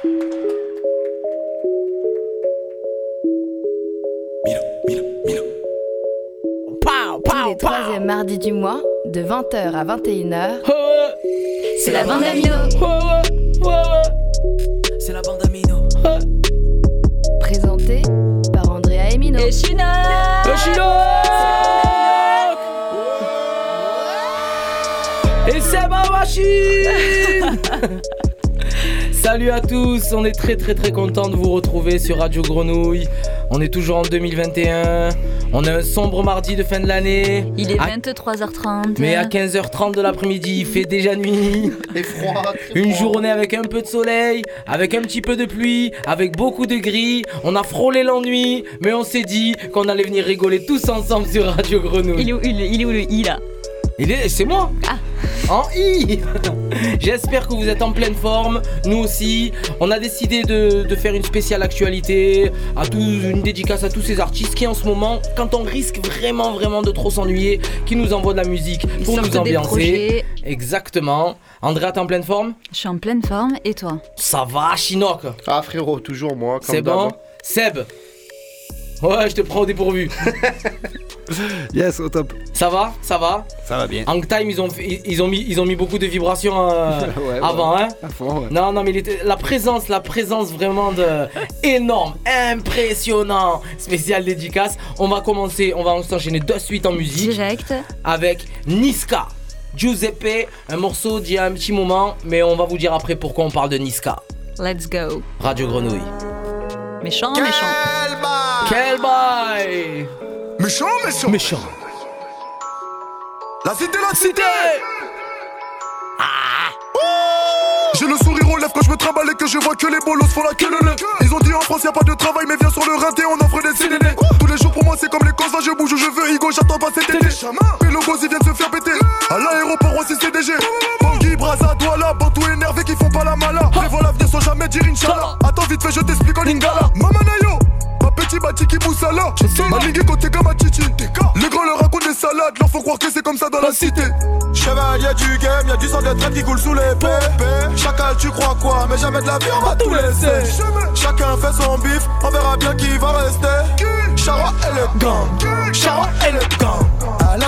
Tous les troisièmes mardis du mois, de 20h à 21h, C'est la bande amino. C'est la bande amino. présenté par Andrea Emino. Et China Et c'est ma machine Salut à tous, on est très très très content de vous retrouver sur Radio Grenouille. On est toujours en 2021. On a un sombre mardi de fin de l'année. Il est À- 23h30. Mais à 15h30 de l'après-midi, il fait déjà nuit. Et froid. très Une froid. journée avec un peu de soleil, avec un petit peu de pluie, avec beaucoup de gris. On a frôlé l'ennui, mais on s'est dit qu'on allait venir rigoler tous ensemble sur Radio Grenouille. Il est où, il est- il est où le i là? Il est, c'est moi. Ah. En I. J'espère que vous êtes en pleine forme. Nous aussi. On a décidé de, de faire une spéciale actualité, à tous, une dédicace à tous ces artistes qui en ce moment, quand on risque vraiment vraiment de trop s'ennuyer, qui nous envoient de la musique Ils pour nous ambiancer. Exactement. Andrea, t'es en pleine forme? Je suis en pleine forme. Et toi? Ça va, Chinook? Ah frérot, toujours moi. C'est bon? d'hab. Seb? Ouais, je te prends au dépourvu. Yes, au top. Ça va, ça va? Ça va bien. Hang Time, ils ont, fait- ils, ils ont mis, ils ont mis beaucoup de vibrations euh, Ouais, avant, hein? À fond, ouais. Non, non, mais il était- la présence, la présence vraiment de énorme, impressionnant, spécial dédicace. On va commencer, on va s'enchaîner de suite en musique Direct. avec Niska. Giuseppe, un morceau d'il y a un petit moment, mais on va vous dire après pourquoi on parle de Niska. Let's go. Radio Grenouille. Méchant, méchant. Quel bail Méchant, méchant. Méchant. La cité, la cité. Cité J'ai le sourire aux lèvres quand je me trimballe et que je vois que les bolos font la queue le. Ils ont dit en France y a pas de travail, mais viens sur le rinté, on offre des CDD. Tous les jours pour moi c'est comme les causes, je bouge où je veux, Igo, j'attends pas cet été. Et le gosse ils viennent se faire péter. À l'aéroport aussi CDG. Bangui, Braza, Douala, Bantou énervé qui font pas la mala. Prévois l'avenir sans jamais dire Inch'Allah. Attends vite fait, je t'explique en lingala. Mamanayo. Petit bati qui pousse à l'or Ma ligue côté comme Titi Les grands leur racontent des salades. Leur font croire que c'est comme ça dans la cité. Chevalier du game, y'a du sang de traite qui coule sous l'épée Chacal tu crois quoi? Mais jamais de la vie on va tout laisser. Chacun fait son bif, on verra bien qui va rester. Chara et le gang. Chara et le gang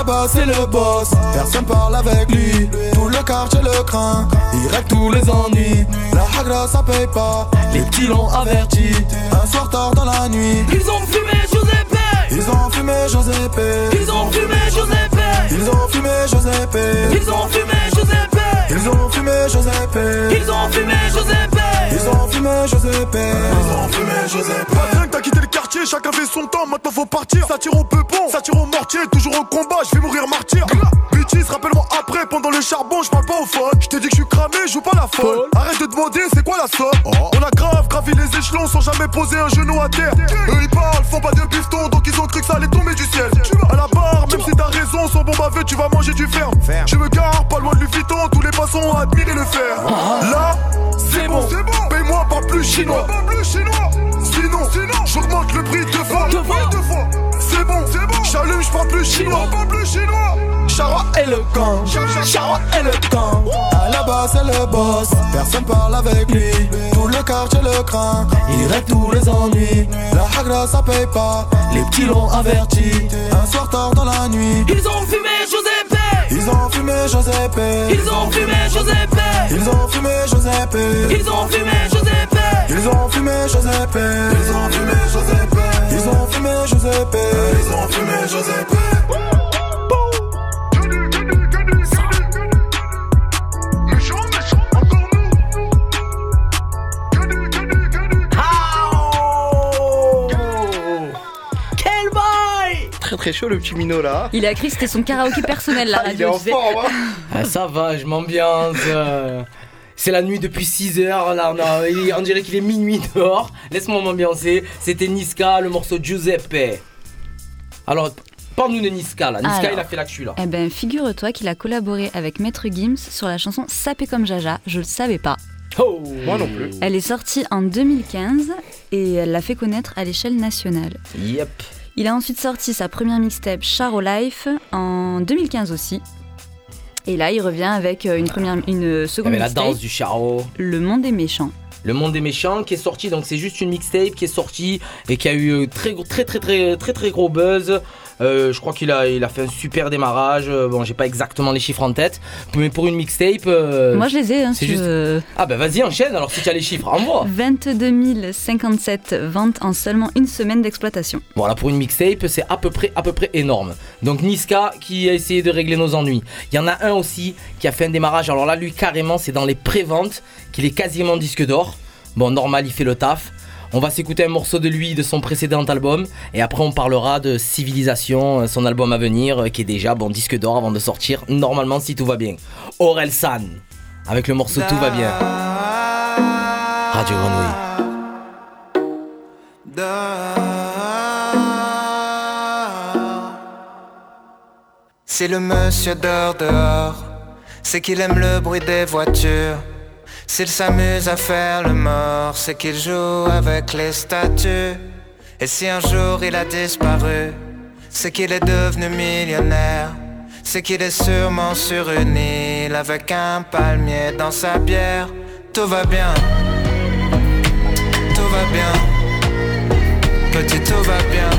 base c'est le boss, personne parle avec lui. Tout le quartier le craint, il règle tous les ennuis. La hagra ça paye pas, les petits l'ont averti. Un soir tard dans la nuit, Ils ont fumé Giuseppe. Ils ont fumé Giuseppe. Ils ont fumé Giuseppe. Ils ont fumé Giuseppe. Ils ont fumé Giuseppe. Ils ont fumé Giuseppe. Ils ont fumé Giuseppe. Ils ont fumé Giuseppe. Ils ont fumé Giuseppe. Pas dingue, t'as quitté le quartier, chacun fait son temps, maintenant faut partir. Ça tire au peupon, ça tire au mortier, toujours au combat, je vais mourir martyr. Bêtise, rappelle-moi après, pendant le charbon, je parle pas au phone. Je t'ai dit que je suis cramé, joue pas la folle. Arrête de demander, c'est quoi la somme? On a grave gravi les échelons sans jamais poser un genou à terre. Eux ils parlent, font pas de bifton, donc ils ont cru que ça allait tomber du ciel. À la barre, même si t'as raison, sans bon baveux, tu vas manger du ferme. Je me gare, pas loin de Vuitton, tous les passants ont admiré le fer. Là, c'est bon, paye-moi pas plus chinois. Sinon, sinon, j'augmente le prix deux fois. Deux fois, deux fois. C'est bon, c'est bon. J'allume, je plus chinois. Pas plus chinois. Chara et le gang. Chara et le gang. À la base, c'est le boss. Personne parle avec lui. Tout le quartier le craint. Il règle tous les ennuis. La hagra, ça paye pas. Les petits l'ont averti. Un soir tard dans la nuit. Ils ont fumé Giuseppe Ils ont fumé Giuseppe. Ils ont fumé Giuseppe Ils ont fumé Giuseppe. Ils ont fumé Giuseppe Ils ont fumé Giuseppe. Ils ont fumé Giuseppe. Ils ont fumé Giuseppe. Ils ont fumé Giuseppe. Quel bail Très très chaud le petit minot là. Il a que c'était son karaoké personnel la Ah, il est radio. en tu sais. forme hein. Ah, Ça va, je m'ambiance. euh, C'est la nuit depuis 6 heures, là on, a- on dirait qu'il est minuit dehors. Laisse-moi m'ambiancer. C'était Niska, le morceau Giuseppe. Alors, parle-nous de Niska là. Niska Alors. il a fait l'actu là. Eh ben, figure-toi qu'il a collaboré avec Maître Gims sur la chanson Sapé comme Jaja. Je le savais pas. Oh Moi non plus. Elle est sortie en 2015 et elle l'a fait connaître à l'échelle nationale. Yep. Il a ensuite sorti sa première mixtape Charo Life en 2015 aussi. Et là, il revient avec euh, une, première, une Il y seconde avait la danse du charo. Le Monde est méchant. Le Monde des Méchants, qui est sorti. Donc c'est juste une mixtape qui est sortie et qui a eu euh, très très très très très très gros buzz. Euh, je crois qu'il a, il a fait un super démarrage. Euh, Bon, j'ai pas exactement les chiffres en tête, mais pour une mixtape. euh, Moi, je les ai. Hein, c'est juste- Ah bah vas-y, enchaîne alors si tu as les chiffres, envoie. 22 057 ventes en seulement une semaine d'exploitation. Voilà, pour une mixtape, c'est à peu près, à peu près énorme. Donc Niska qui a essayé de régler nos ennuis. Il y en a un aussi qui a fait un démarrage. Alors là, lui carrément, c'est dans les préventes qu'il est quasiment disque d'or. Bon, normal, il fait le taf. On va s'écouter un morceau de lui de son précédent album et après on parlera de Civilisation, euh, son album à venir euh, qui est déjà bon disque d'or avant de sortir normalement si tout va bien. Aurel San avec le morceau Tout va bien. Radio Grenouille. Si le monsieur dort dehors, c'est qu'il aime le bruit des voitures. S'il s'amuse à faire le mort, c'est qu'il joue avec les statues. Et si un jour il a disparu, c'est qu'il est devenu millionnaire. C'est qu'il est sûrement sur une île avec un palmier dans sa bière. Tout va bien, tout va bien. Petit, tout va bien,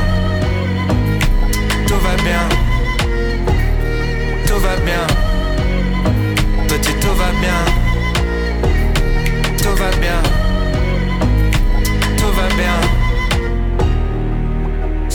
tout va bien.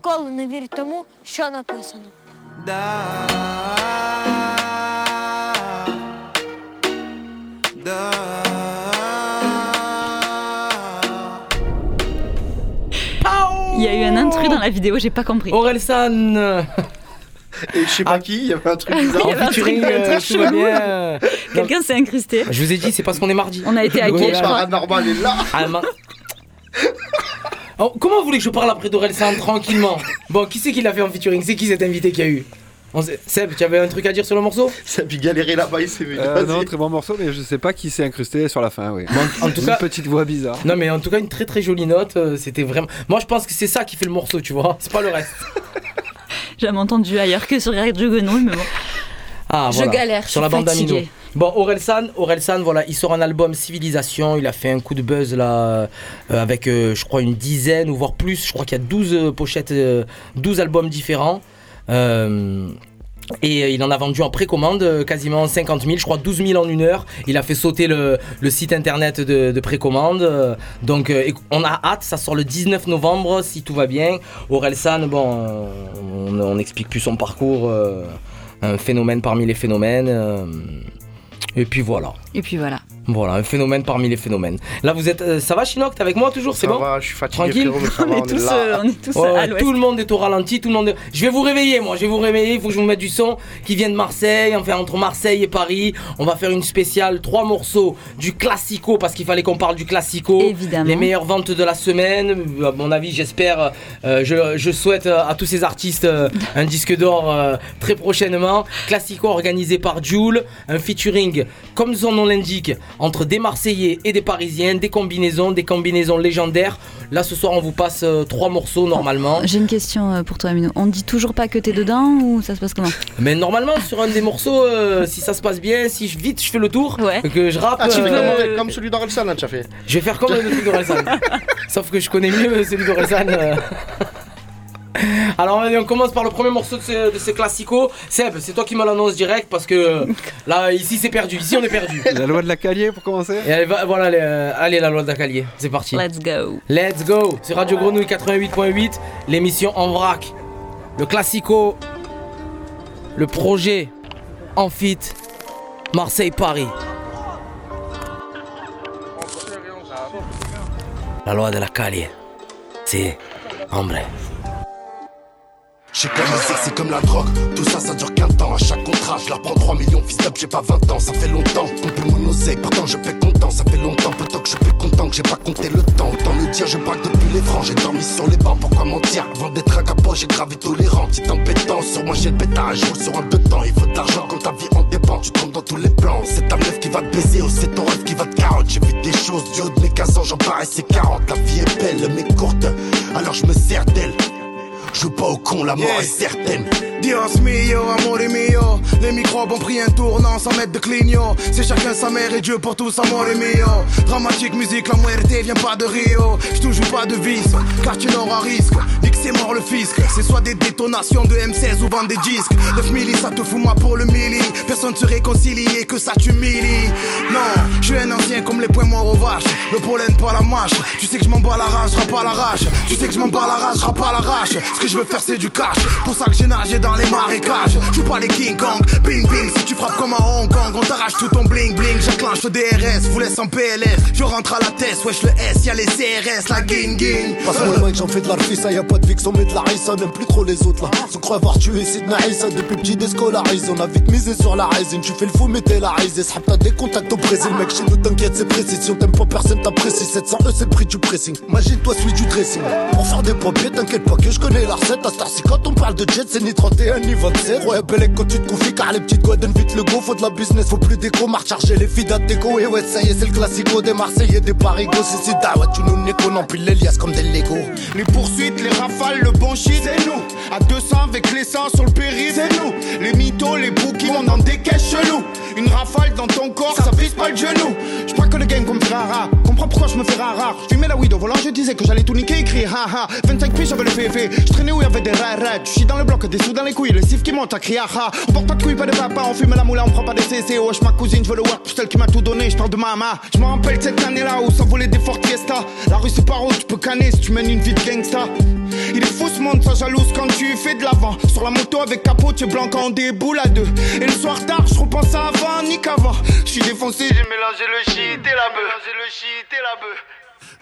Ніколи не вірь тому, що написано. Da, da. Il y a eu un intrus dans la vidéo, j'ai pas compris. Aurel San euh, Et je sais pas qui, il y avait un truc bizarre. Il y avait un truc- featuring, un euh, truc tout va chelou. bien. Quelqu'un s'est incrusté. Je vous ai dit, c'est parce qu'on est mardi. On a été hackés, Ouais, je là. crois. Paranormal est là. Ah, Oh, comment vous voulez que je parle après d'Aurel San tranquillement Bon, qui c'est qui l'a fait en featuring? C'est qui cet invité qui a eu? On sait- Seb, tu avais un truc à dire sur le morceau? Ça a pu galérer là-bas, il s'est. Euh, non, très bon morceau, mais je sais pas qui s'est incrusté sur la fin, oui. Bon, En tout Une cas, petite voix bizarre. non mais en tout cas une très très jolie note. euh, C'était vraiment. Moi je pense que c'est ça qui fait le morceau, tu vois. C'est pas le reste. J'ai jamais entendu ailleurs que sur Radio Grenouille, mais bon. Ah, Je voilà. galère, je sur la suis bande fatiguée. Bon, Orelsan, Orelsan, voilà, il sort un album Civilisation. Il a fait un coup de buzz là, euh, avec euh, je crois une dizaine ou voire plus. Je crois qu'il y a 12 euh, pochettes, euh, 12 albums différents. Et il en a vendu en précommande quasiment 50 000, je crois 12 000 en une heure. Il a fait sauter le, le site internet de, de précommande. donc on a hâte, ça sort le 19 novembre si tout va bien. Orelsan, bon, euh, on on n'explique plus son parcours. Un phénomène parmi les phénomènes. euh, et puis voilà. Et puis voilà. Voilà, un phénomène parmi les phénomènes. Là, vous êtes. euh, ça va, Chinook T'es avec moi toujours? C'est Ça bon? va, je suis fatigué, Tranquille? frérot, mais ça On va, est on est tous, là. euh, on est tous Ouais, à ouais, l'ouest. tout le monde est au ralenti, tout le monde est... Je vais vous réveiller, moi, je vais vous réveiller, il faut que je vous mette du son qui vient de Marseille, enfin entre Marseille et Paris. On va faire une spéciale, trois morceaux du classico, parce qu'il fallait qu'on parle du classico. Évidemment. Les meilleures ventes de la semaine, à mon avis, j'espère, euh, je, je souhaite euh, à tous ces artistes euh, un disque d'or euh, très prochainement. Classico organisé par Joule, un featuring, comme son nom l'indique, entre des Marseillais et des Parisiens, des combinaisons, des combinaisons légendaires. Là, ce soir, on vous passe euh, trois morceaux normalement. J'ai une question euh, pour toi, Amino. On dit toujours pas que t'es dedans ou ça se passe comment? Mais normalement, sur un des morceaux, euh, si ça se passe bien, si je, vite je fais le tour, Ouais. que je rappe, Ah, tu fais euh, comme, comme celui d'Orelsan, là, tu as fait. je vais faire comme le truc d'Orelsan. Sauf que je connais mieux celui d'Orelsan. Alors allez, on commence par le premier morceau de ce, de ce classico. Seb, c'est toi qui me l'annonce direct parce que là, ici c'est perdu. Ici on est perdu. La loi de la Calier pour commencer Et allez, va- voilà, allez, euh, allez, la loi d'Acalier, c'est parti. Let's go. Let's go C'est Radio Grenouille 88.8, l'émission en vrac. Le classico, le projet en fit, Marseille-Paris. La loi de la Calier. C'est hombre. J'ai comme le sexe, c'est comme la drogue. Tout ça, ça dure qu'un temps. À chaque contrat, je leur prends 3 millions. Fils d'up, j'ai pas 20 ans, ça fait longtemps. Compte mon oseille, pourtant je fais content. Ça fait longtemps, plutôt que je suis content que j'ai pas compté le temps. Autant le dire, je braque depuis les francs. J'ai dormi sur les bancs, pourquoi mentir? Avant d'être un capot, j'ai gravé rangs. Petite embêtant, sur moi j'ai le pétard. Je sur un deux temps. Il faut de l'argent quand ta vie en dépend. Tu tombes dans tous les plans. C'est ta meuf qui va te baiser ou c'est ton rêve qui va te carotte. J'ai vu des choses du haut de mes 15 ans, j'en paraissais 40. La vie est belle, mais courte. Alors je me sers d'elle. Joue pas au con, la mort Yeah. est certaine. Dios mio, amore mio. Les microbes ont pris un tournant sans mettre de clignot C'est chacun sa mère et Dieu pour tous, amore mio. Dramatique musique, la muerte vient pas de Rio. Je te joue pas de vice, car tu n'auras risque. Dis que c'est mort le fisc C'est soit des détonations de M16 ou vendre des disques. 9 milli, ça te fout moi pour le milli Personne se réconcilie et que ça t'humilie. Non, je suis un ancien comme les poings morts aux vaches. Le pollen pas la mâche. Tu sais que je m'en bats la rage, pas la rage. Tu sais que je m'en bats la rage, pas la rage. Ce que je veux faire c'est du cash Pour ça que j'ai nagé dans les marécages Je suis pas les King Kong Bing bing Si tu frappes comme à Hong Kong On t'arrache tout ton bling bling J'enclenche le DRS Vous laisse en PLS Je rentre à la tête Wesh le S Y'a les CRS La ging ging Passe-moi j'en fais de l'arfissa, y'a pas de fixe, on met de la rissa, n'aime plus trop les autres là. Se croit avoir tué Sidna Issa depuis petit déscolarisé, on a vite misé sur la résine, tu fais le fou, mais t'es la. S'hab t'as des contacts au Brésil, mec, chez nous t'inquiète, c'est précis. Si on t'aime pas, personne t'apprécie. 700 E, c'est le prix du pressing. Imagine-toi celui du dressing. Pour faire des papiers, t'inquiète pas que je connais la recette. À Star, si quand on parle de jet, c'est ni 31 ni 27. Ouais, Belek, quand tu te confies, car les petites donnent vite le go, faut de la business, faut plus d'écho, marche charger les filles d'Ateco. Et ouais, ça y est, c'est le classico des Marseillais, des Parigo. Si c'est dawa, tu nous niques, on empile les liasses comme des Lego. Les poursuites, les rafales, le bon shit, c'est nous. À 200 avec les 100 sur le périph', c'est nous. Les mythos, les bookies, on en des caisses chelous. Une rafale dans ton corps, ça vise pas le genou. Je crois que le game comme rara. Pourquoi je me fais rare. Je fumais la weed au volant, je disais que j'allais tout niquer, écrit haha. 25 piges, j'avais le PV. Je traînais où y'avait des rares. Je suis dans le bloc, des sous dans les couilles, le sif qui monte à crier haha. On porte pas de couilles, pas de papa, on fume la moula, on prend pas de CC. Wesh, ma cousine, je veux le work pour celle qui m'a tout donné. Je de mama. Je rappelle cette année-là où ça volait des fortes fiestas. La rue c'est par où tu peux canner si tu mènes une vie de gangsta. Il est fou ce monde, ça jalouse quand tu fais de l'avant. Sur la moto avec capot, tu es blanc quand on déboule à deux. Et le soir tard, je repense à avant, ni qu'avant. Je suis défoncé, j'ai mélangé le shit et la bœuf. Mélangé le shit et la bœuf.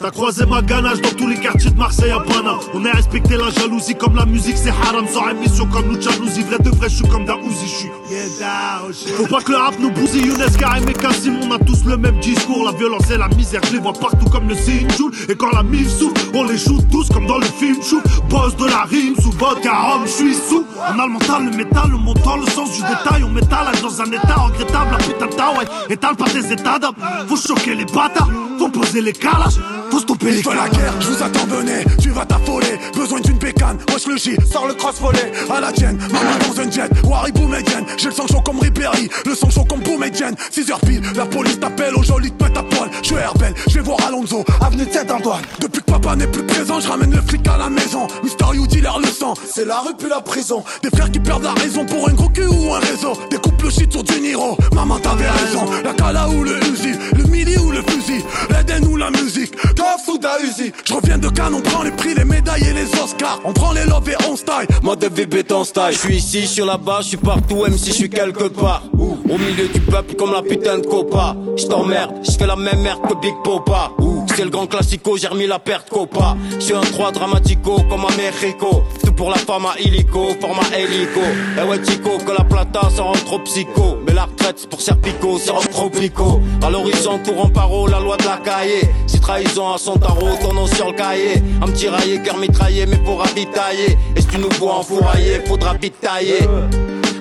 T'as croisé ma ganache dans tous les quartiers de Marseille à Paname On a respecté la jalousie comme la musique c'est haram. Sans émission comme nous jalousie Vrai de vrai je suis comme Daouzi je suis. Faut pas que le rap nous bousille Younes Karim et Kassim. On a tous le même discours La violence et la misère je les vois partout comme le Sinjoul Et quand la mif souffle on les shoot tous comme dans le film chou. Boss de la rime sous vodka rhum je suis sous. On a le mental le métal le montant le sens du détail. On métalage dans un état regrettable La putain de ouais étale par des états d'âme Faut choquer les bâtards Faut poser les calages Faut stopper la guerre, je vous attends, venez, tu vas t'affoler. Besoin d'une bécane, wesh le J, sors le cross volet. À la tienne, maman dans un jet, Wari Boumedienne. J'ai le sang chaud comme Ribéry, le sang chaud comme Boumedienne. 6h pile, la police t'appelle, au joli te pète à poil. Je suis Herbel, je vais voir Alonso, avenue de Saint-Antoine. Depuis que papa n'est plus présent, je ramène le flic à la maison. Mister You dealer le sang, c'est la rue puis la prison. Des frères qui perdent la raison pour un gros cul ou un réseau. Des couples le shit sur du Niro, maman t'avais raison. La cala ou le Uzi, le mili ou le fusil, l'Eden ou la musique. Ou Uzi, je reviens de Cannes, on prend les prix, les médailles et les Oscars. On prend les love et on style. Mode de VB ton style, je suis ici, je suis là-bas, je suis partout, même si je suis quelque part. Au milieu du peuple comme la putain de copa. Je t'emmerde, je fais la même merde que Big Popa. C'est le grand classico, j'ai remis la perte copa. Je suis un 3 dramatico comme à Mexico. Tout pour la femme à illico, format hélico. Eh ouais Chico, que la plata ça rend trop psycho. Mais la retraite pour Serpico, c'est rend trop pico. À l'horizon, tout en la loi de la cahier. Si trahison à son tarot, ton nom sur le cahier. Un petit raillé, cœur mitraillé, mais pour ravitailler. Et si tu nous vois enfourailler, faudra vite.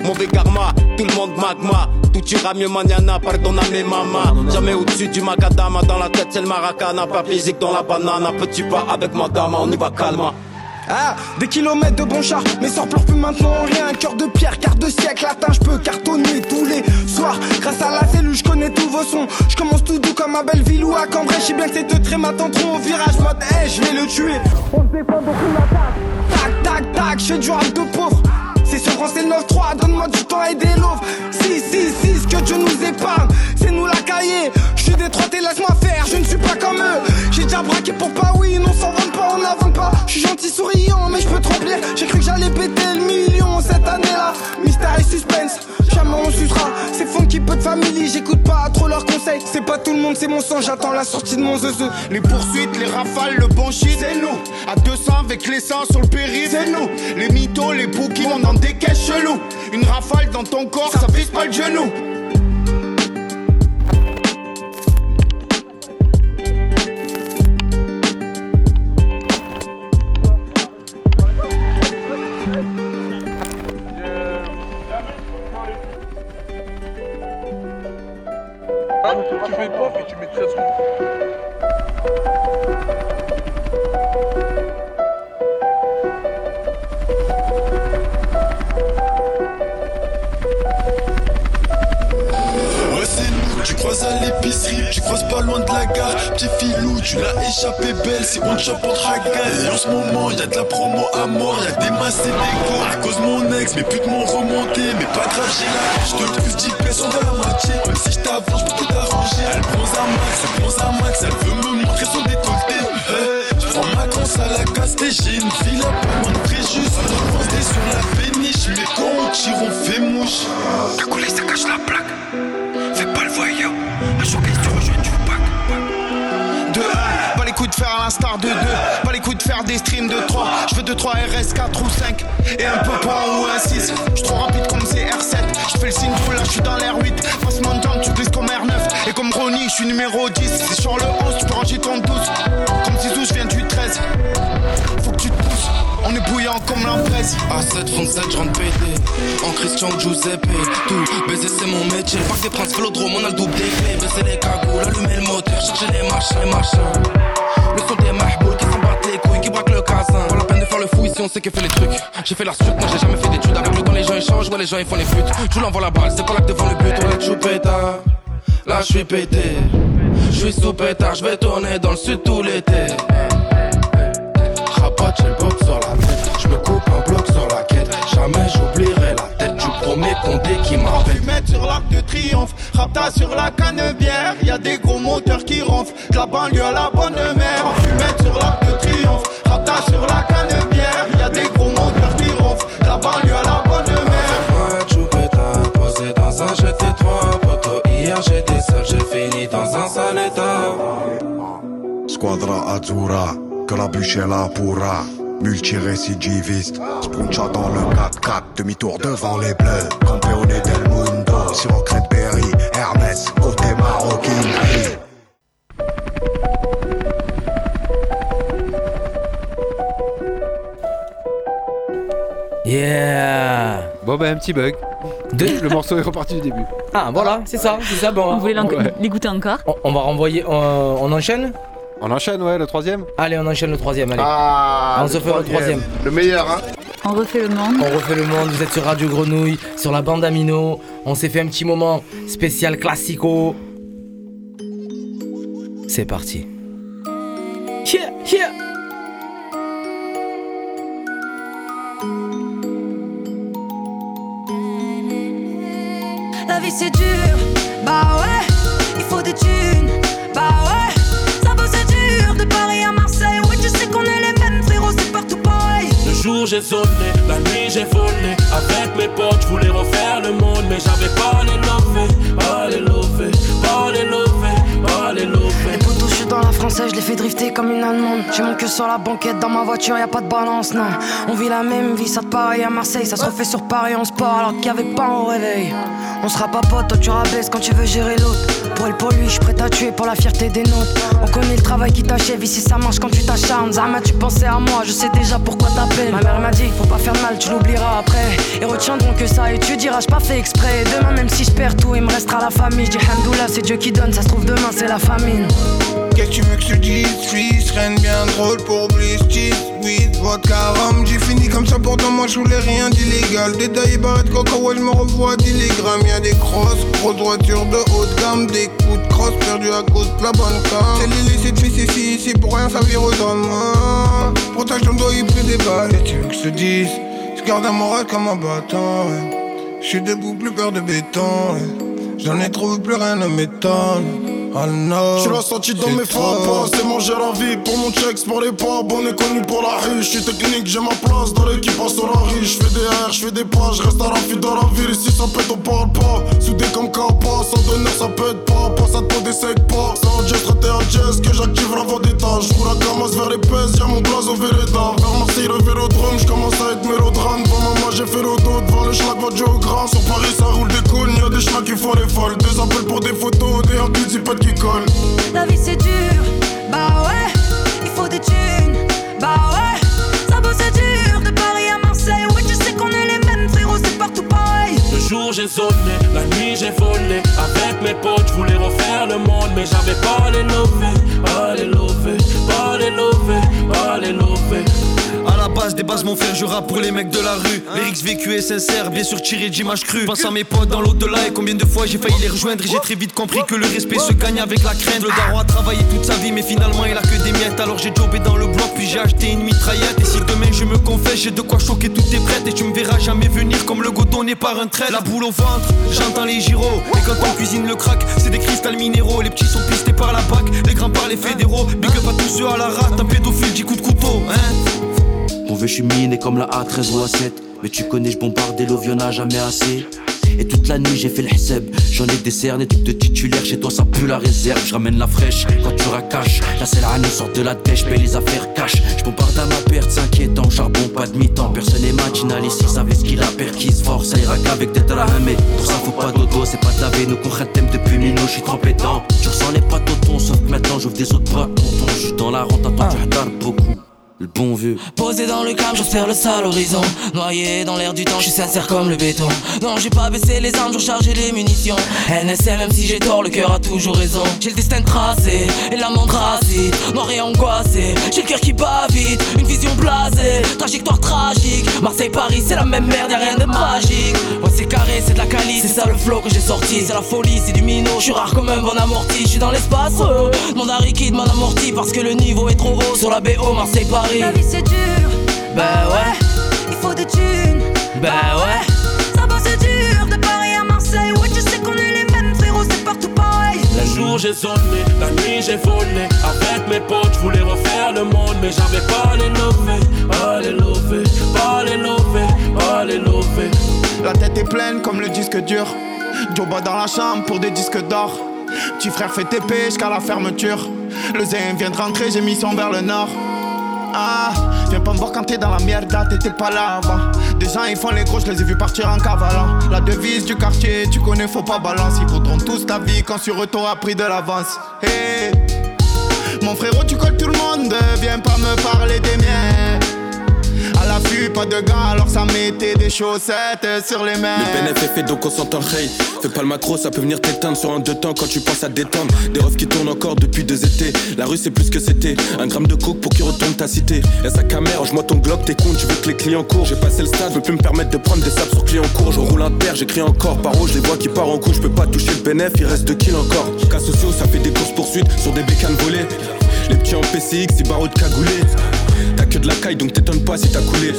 Mauvais karma, tout le monde magma. Tout ira mieux mañana, pardonname mama. Jamais au-dessus du macadama, dans la tête c'est le maracana. Pas physique dans la banane, petit pas avec madame, on y va calma. Ah, des kilomètres de bon char, mes sorts pleurent plus maintenant rien. Cœur de pierre, quart de siècle, latin, je peux cartonner tous les soirs. Grâce à la cellule, je connais tous vos sons. Je commence tout doux comme à Belleville ou à Cambrai. Je sais bien que ces deux traits m'attendront au virage. Mode, hey, je vais le tuer. On se défend donc on attaque. Tac, tac, tac, je fais du rap de pauvre. C'est sur France, le 9-3, donne-moi du temps et des loaves. Si, si, si, ce que Dieu nous épargne, c'est nous la cahier. Je suis détroité, laisse-moi faire, je ne suis pas comme eux. J'ai déjà braqué pour pas, oui, non, s'en vend pas, on n'avance pas. Je suis gentil, souriant, mais je peux te remplir. J'ai cru que j'allais péter le million cette année-là. Mystère et suspense, jamais on sucera. C'est funky, peu de famille, j'écoute pas trop leurs conseils. C'est pas tout le monde, c'est mon sang, j'attends la sortie de mon zeuze. Les poursuites, les rafales, le bon shit, c'est nous. À 200 avec l'essence sur le périph', c'est nous. Les mythos, les bookies, on en des caisses chelou. Une rafale dans ton corps, ça vise pas le genou. Tu fais pas, et tu mets 13 tu croises pas loin de la gare Petit filou, tu l'as échappé belle, c'est one shot en tragasse Et en ce moment y'a de la promo à mort, y'a des masses et des go À cause mon ex, mes putes m'ont remonté, mais pas grave j'ai la Je te plus 10 pièces, on va la moitié. Même si je t'avance, je peux tout arranger. Elle bronze à max, elle bronze à max, elle veut me montrer son décolleté. Hey, Je prends ma conce à la casse j'ai une fille à pas loin de Posté sur la péniche, mais quand on tire on fait mouche l'instar de 2. Pas les coups de faire des streams de 3. Je veux 2, 3 RS, 4 ou 5. Et un peu point ou un 6. Je trop rapide comme CR7. Je fais le signe là, je suis dans l'air 8. Passement de temps, tu glisses comme R9. Et comme Ronnie, je suis numéro 10. C'est sur le 11, tu peux ranger ton 12. Comme Zizou, je viens du 13. Faut que tu te pousses. On est bouillant comme la presse. A7 37, je rentre pété. En Christian Giuseppe. Tout baiser, c'est mon métier. Parc des Princes, Vélodrome, on a le double des clés. Baisser les cagoules, allumer le moteur, charger les machins, les machins. Le son des mahbouls qui s'en battent les couilles, qui braquent le casin. Pas la peine de faire le fou ici, on sait qui fait les trucs. J'ai fait la suite, moi j'ai jamais fait d'études. Avec le temps, les gens échangent, ouais, les gens ils font les putes. Je l'envoie la balle, c'est pas là que devant le but. La choupeta. Là, je suis pété. Je suis sous pétard, je vais tourner dans le sud tout l'été. Rabat, j'ai le sur la tête. Je me coupe un bloc sur la quête. Jamais j'oublierai la premier condé qui m'appelle. Fumette sur l'arc de triomphe, rapta sur la canebière. Y a des gros moteurs qui ronflent, de la banlieue à la bonne mère. Fumette sur l'arc de triomphe, rapta sur la canebière. Y a des gros moteurs qui ronflent, de la banlieue à la bonne mère. Choupeta, posé dans un GT3. Poto, hier j'étais seul, j'ai fini dans un sale état. Squadra Azzurra, que la bûche est là pourra. Multirécidiviste, Spuncha dans le 4-4, demi-tour devant les bleus. Campeone del mundo, sur Berry, Hermès, côté maroquinerie. Yeah Bon bah un petit bug. Le morceau est reparti du début. Ah voilà, c'est ça, c'est ça. Bon, l'en- Ouais. l'écouter encore? On, on va renvoyer. On, on enchaîne? On enchaîne, ouais, le troisième Allez, on enchaîne le troisième. Allez. Ah, on se fait le troisième. Le meilleur, hein. On refait le monde. On refait le monde, vous êtes sur Radio Grenouille, sur la bande Amino. On s'est fait un petit moment spécial classico. C'est parti. Yeah, yeah. La vie c'est dur, bah ouais, jour j'ai zoné, la nuit j'ai volé Avec mes potes, je voulais refaire le monde Mais j'avais pas les lovés, pas les lovés, pas les lovés, pas les lovés Les potos, je suis dans la française, je les fais drifter comme une allemande. J'ai mon queue sur la banquette, dans ma voiture y a pas de balance, non. On vit la même vie, ça te pareil à Marseille, ça se refait sur Paris, on se part alors qu'il y avait pas au réveil. On sera pas potes, toi tu rabaisses quand tu veux gérer l'autre. Pour elle, pour lui, je suis prêt à tuer pour la fierté des nôtres. On connaît le travail qui t'achève, ici ça marche quand tu t'acharnes. Zama, tu pensais à moi, je sais déjà pourquoi t'appelles. Ma mère m'a dit, faut pas faire mal, tu l'oublieras après. Et retiendront que ça, et tu diras, j'ai pas fait exprès. Demain, même si je perds tout, il me restera la famille. Je dis, c'est Dieu qui donne, ça se trouve demain, c'est la famine. Qu'est-ce que tu veux que je dise? Suisse, reine bien drôle pour oublier cheese. Weed, vodka, J'ai fini comme ça pourtant moi je voulais rien d'illégal. Détaillé barrette coca, ouais je me revois d'illégramme Y'a des crosses, grosses voitures de haute gamme Des coups de crosse perdus à cause de la bonne cam C'est l'illicite fils ici, ici pour rien ça vire aux hommes. Pourtant je dois y plus des balles. Et tu veux que je te dise? Je garde un moral comme un bâton ouais. Je suis debout, plus peur de béton ouais. J'en ai trouvé plus rien ne m'étonne Oh no, Tu l'as senti dans mes frappes, c'est manger la vie pour mon checks, pour les pubs, on est connu pour la rue, je suis technique, j'ai ma place dans l'équipe en Solari, je fais des R, je fais des pas, je reste à la file dans la ville, ici ça pète on parle pas, soudé comme Kappa, sans donneur ça pète pas, pas ça te des secs pas, c'est en jazz, traité à jazz, que j'active la d'étage, je la camasse vers les pèses, y'a mon blason Véleda, vers Marseille le vélodrome, je commence à être mélodrame, devant maman j'ai fait dos, devant le schlag va sur Paris ça roule des couilles, y'a des schnacks qui font les folles, des appels pour des photos, des accusés, qui colle. La vie c'est dur, bah ouais, il faut des thunes, bah ouais, ça bosse c'est dur, de Paris à Marseille, ouais tu sais qu'on est les mêmes frérot, c'est partout pareil. Le jour j'ai sonné, la nuit j'ai volé, avec mes potes je voulais refaire le monde, mais j'avais pas les lovés, pas les lovés, pas les lovés, pas les lovés. Des bases, mon frère, je rappe pour les mecs de la rue. Lyrics vécu et sincère, bien sûr tiré d'images crues. Pense à mes potes dans l'au-delà et combien de fois j'ai failli les rejoindre. Et j'ai très vite compris que le respect se gagne avec la crainte. Le daron a travaillé toute sa vie, mais finalement il a que des miettes. Alors j'ai jobé dans le bloc, puis j'ai acheté une mitraillette. Et si demain je me confesse, j'ai de quoi choquer toutes tes prêtes. Et tu me verras jamais venir comme le godon n'est pas un trait. La boule au ventre, j'entends les gyros. Et quand on cuisine le crack, c'est des cristals minéraux. Les petits sont pistés par la PAC, les grands par les fédéraux. Big up à tous ceux à la rate, un pédophile, 10 coups de couteau, hein. On veut, je miné comme la A13 ou A7. Mais tu connais, je bombardais l'Oviona jamais assez. Et toute la nuit j'ai fait le hseb J'en ai décerné type de titulaire Chez toi ça pue la réserve. Je ramène la fraîche quand tu racaches. La selle à nous sort de la dèche Paye les affaires cash. Je bombarde à ma perte. C'est inquiétant Charbon pas de mi-temps. Personne n'est matinal ici. Savait ce qu'il a perquis force Ça ira qu'avec des mais Pour ça faut pas dodo C'est pas de laver Nous qu'on thème depuis Mino Je suis trempé dedans. Tu ressens les d'auton Sauf que maintenant j'ouvre des autres bras Je suis dans la rente Attends tu beaucoup le bon vieux. Posé dans le calme, j'observe le sale horizon. Noyé dans l'air du temps, je suis sincère comme le béton. Non, j'ai pas baissé les armes, j'ai rechargé les munitions. NSM, même si j'ai tort, le cœur a toujours raison. J'ai le destin tracé et la tracée, noir et angoissé. J'ai le cœur qui bat vite, une vision blasée. Trajectoire tragique, Marseille-Paris, c'est la même merde, y'a rien de magique. Ouais, c'est carré, c'est de la qualité, c'est ça le flow que j'ai sorti. C'est la folie, c'est du minot. Je suis rare comme un bon amorti, je suis dans l'espace. Oh. Mon Harry m'en amorti parce que le niveau est trop haut. Sur la BO, La vie c'est dur, bah ouais, il faut des thunes, bah ouais. Ça va c'est dur, de Paris à Marseille, ouais tu sais qu'on est les mêmes frérot, c'est partout pareil. Le jour j'ai sonné, la nuit j'ai volé, avec mes potes je voulais refaire le monde, mais j'avais pas les lovés, pas les lovés, pas les lovés, pas les lovés. La tête est pleine comme le disque dur, Joba dans la chambre pour des disques d'or. Petit frère fait TP jusqu'à la fermeture. Le Zen vient de rentrer, j'ai mis son vers le nord. Ah, viens pas me voir quand t'es dans la merde, t'étais pas là avant. Des gens ils font les gros, je les ai vus partir en cavalant. La devise du quartier, tu connais, faut pas balancer. Ils voudront tous ta vie quand sur eux t'auras pris de l'avance. Mon frérot, tu colles tout le monde, viens pas me parler des miens. Pas de gars, alors ça mettait des chaussettes sur les mains. Le bénéfice est fait donc on s'entend hey. Fais pas le macro, ça peut venir t'éteindre sur un deux temps quand tu penses à détendre. Des refs qui tournent encore depuis deux étés. La rue c'est plus que c'était. Un gramme de coke pour qu'il retourne ta cité. Et sa caméra, range-moi ton glock, t'es con, tu veux que les clients courent. J'ai passé le stade, je veux plus me permettre de prendre des sables sur clients court. Je roule un terre, j'écris encore par je les vois qui part en coup. Je peux pas toucher le bénéfice, il reste deux kills encore. Cas sociaux, ça fait des courses poursuites sur des bécanes volées. Les petits en PCX, ils barreaux de cagoulés. T'as que de la caille donc t'étonnes pas si t'as coulé.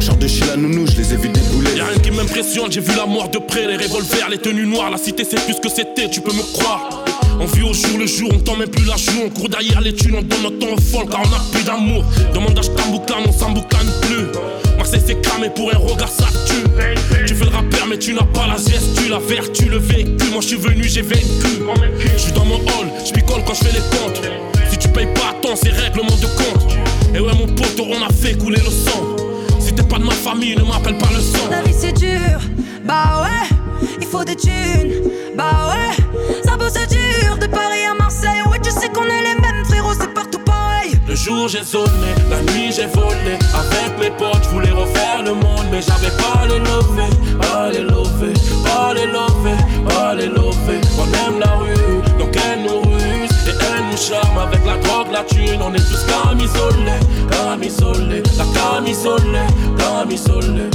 Genre de chez la nounou, je les ai vus débouler. Y'a rien qui m'impressionne, j'ai vu la mort de près, les revolvers, les tenues noires, la cité c'est plus que c'était, tu peux me croire. On vit au jour le jour, on t'en met plus la joue, on court derrière les thunes, on donne notre temps au fond car on a plus d'amour. Demande à t'emboucane, on s'emboucane plus. Marseille c'est cramé pour un regard ça tue. Tu fais le rappeur mais tu n'as pas la gestu, la vertu, le vécu. Moi je suis venu, j'ai vaincu. Je suis dans mon hall, je quand je fais les comptes. Si tu payes pas à temps, c'est règlement de compte. Et ouais, mon pote, on a fait couler le sang. Si t'es pas de ma famille, ne m'appelle pas le sang. La vie c'est dur, bah ouais, il faut des thunes, bah ouais, ça bosse dur de Paris à Marseille, ouais tu sais qu'on est les mêmes frérot, c'est partout pareil. Le jour j'ai zoné, la nuit j'ai volé Avec mes potes, je voulais refaire le monde Mais j'avais pas les lovés, pas les lovés, pas les lovés, pas les lovés On aime la charme avec la drogue, la thune On est tous camisolés, camisolés La camisolée, camisolée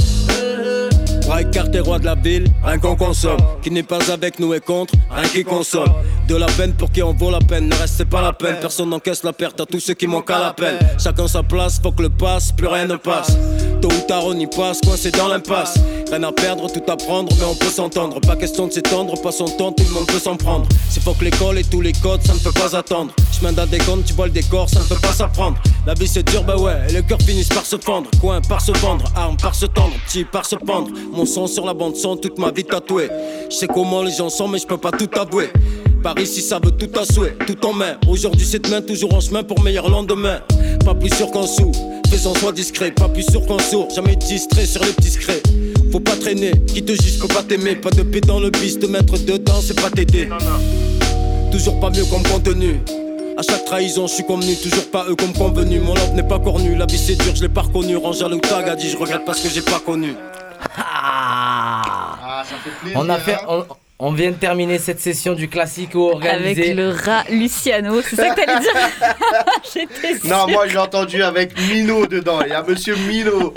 Braille carte roi de la ville, rien qu'on consomme. Qui n'est pas avec nous et contre, rien qui consomme. De la peine pour qui en vaut la peine, ne reste pas la peine. Personne n'encaisse la perte à tous ceux qui manquent à la peine. Chacun sa place, faut que le passe, plus rien ne passe. Tôt ou tard on y passe, coincé dans l'impasse. Rien à perdre, tout à prendre, mais on peut s'entendre. Pas question de s'étendre, pas son temps, tout le monde peut s'en prendre. C'est faut que l'école et tous les codes, ça ne peut pas attendre. Chemin d'un décompte, tu vois le décor, ça ne peut pas s'apprendre. La vie c'est dur, bah ouais, et le cœur finissent par se fendre. Coin par se vendre, arme par se tendre, petit par se pendre. Mon sang sur la bande son, toute ma vie tatouée. Je sais comment les gens sont, mais je peux pas tout avouer. Par ici, ça veut tout à souhait, tout en main. Aujourd'hui, c'est demain, toujours en chemin pour meilleur lendemain. Pas plus sûr qu'en sous, faisant soi discret. Pas plus sûr qu'en sourd, jamais distrait sur les petits secrets. Faut pas traîner, qui te juge, peut pas t'aimer. Pas de paix dans le bis, te mettre dedans, c'est pas t'aider. Toujours pas mieux comme contenu. À chaque trahison, je suis convenu, toujours pas eux comme convenu. Mon love n'est pas cornu, la vie c'est dur, je l'ai pas reconnu. Ranger le tag a dit, je regrette parce que j'ai pas connu. Ah, ça fait plaisir. On a fait. hein. On, on vient de terminer cette session du classico organisé. Avec le rat Luciano, c'est ça que t'allais dire J'étais sûre. Non, moi j'ai entendu avec Mino dedans. Il y a monsieur Mino.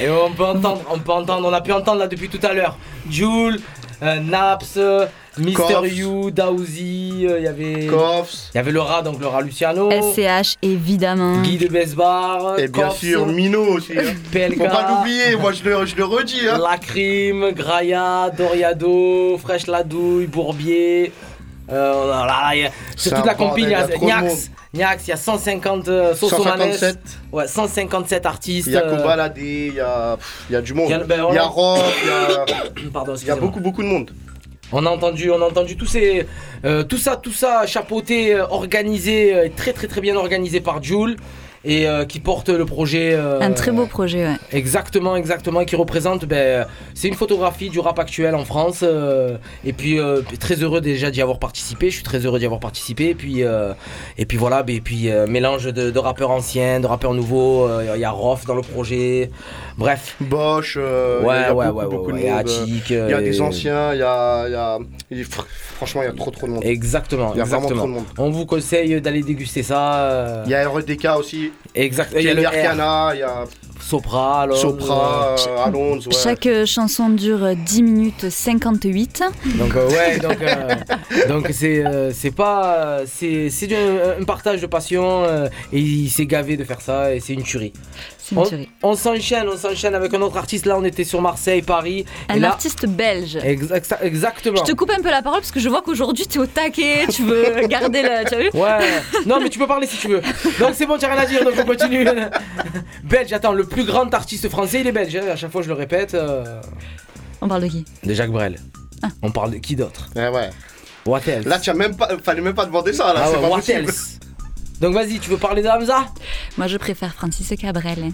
Et on peut entendre, on peut entendre, on a pu entendre là depuis tout à l'heure. Jules, Naps, euh, Mister. You, Daouzi, euh, il y avait. Il y avait le rat, donc le rat Luciano. SCH, évidemment. Guy de Besbar. Et bien sûr, Mino aussi. hein. PLK. Faut pas l'oublier, moi je le, je le redis. Hein. Lacrim, Graia, Doriado, Fresh Ladouille, Bourbier. Euh, là, là, a- c'est toute la compil, Niax, Niax, il y a 150 euh, Sosomanes. 157. Ouais, 157 artistes. Il y a euh, Kobalade, il y a, il y a du monde. Il y a- ben, Il y a Rock, il y a, Pardon, il y a beaucoup, beaucoup de monde. On a entendu, on a entendu tous ces, euh, tout ça, tout ça chapeauté, euh, organisé, euh, très très très bien organisé par Jules et euh, qui porte le projet. euh, Un très beau projet, ouais. Exactement, exactement, et qui représente, ben, c'est une photographie du rap actuel en France. euh, et puis euh, très heureux déjà d'y avoir participé. Je suis très heureux d'y avoir participé. Et puis, euh, et puis voilà, ben, et puis euh, mélange de, de rappeurs anciens, de rappeurs nouveaux. euh, Il y a Rof dans le projet. Bref. Bosch, euh, Ouais, il y a ouais, beaucoup, ouais, beaucoup ouais, de ouais, il y a monde. Attic, il y a des anciens, il y a, il y a- franchement, il y a trop trop de monde. Exactement, Il y a vraiment exactement. trop de monde. On vous conseille d'aller déguster ça. euh, Il y a RDK aussi. Exact. Il y a le. Arcana, il y a Sopra, Alonso. Sopra, euh, Alonso. ouais. Chaque euh, chanson dure 10 minutes 58. Donc euh, ouais, donc euh, donc c'est euh, c'est pas euh, c'est c'est un, un partage de passion euh, et il s'est gavé de faire ça et c'est une tuerie. On, s'enchaîne, on s'enchaîne avec un autre artiste. Là, on était sur Marseille, Paris. Un et là, artiste belge. Exact- exactement. Je te coupe un peu la parole parce que je vois qu'aujourd'hui tu es au taquet, tu veux garder la. Tu as vu Ouais, non mais tu peux parler si tu veux. Donc c'est bon, tu rien à dire, donc on continue. belge, attends, le plus grand artiste français, il est belge. hein, À chaque fois, je le répète. euh, On parle de qui? De Jacques Brel. On parle de qui d'autre? Ouais, ouais. What else? Là, tu as même pas, fallait même pas demander ça. Là, Ah c'est ouais, pas what possible. else? Donc vas-y, tu veux parler de Hamza Moi je préfère Francis Cabrel. hein.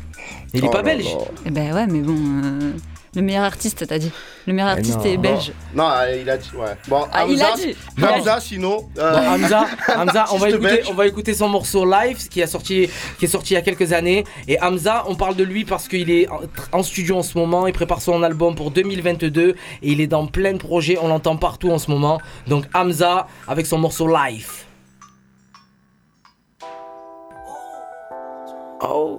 Il est Oh pas là belge là. Eh ben ouais, mais bon. euh, Le meilleur artiste, t'as dit. Le meilleur Eh artiste non. est belge. Non, euh, il a dit, ouais. Bon, Ah, il a Hamza, dit. Hamza, sinon. euh, Bon, Hamza, Hamza, on va artiste écouter, belge. on va écouter son morceau live qui a sorti, qui est sorti il y a quelques années. Et Hamza, on parle de lui parce qu'il est en, en studio en ce moment. Il prépare son album pour 2022 et il est dans plein de projets. On l'entend partout en ce moment. Donc Hamza avec son morceau live. Oh.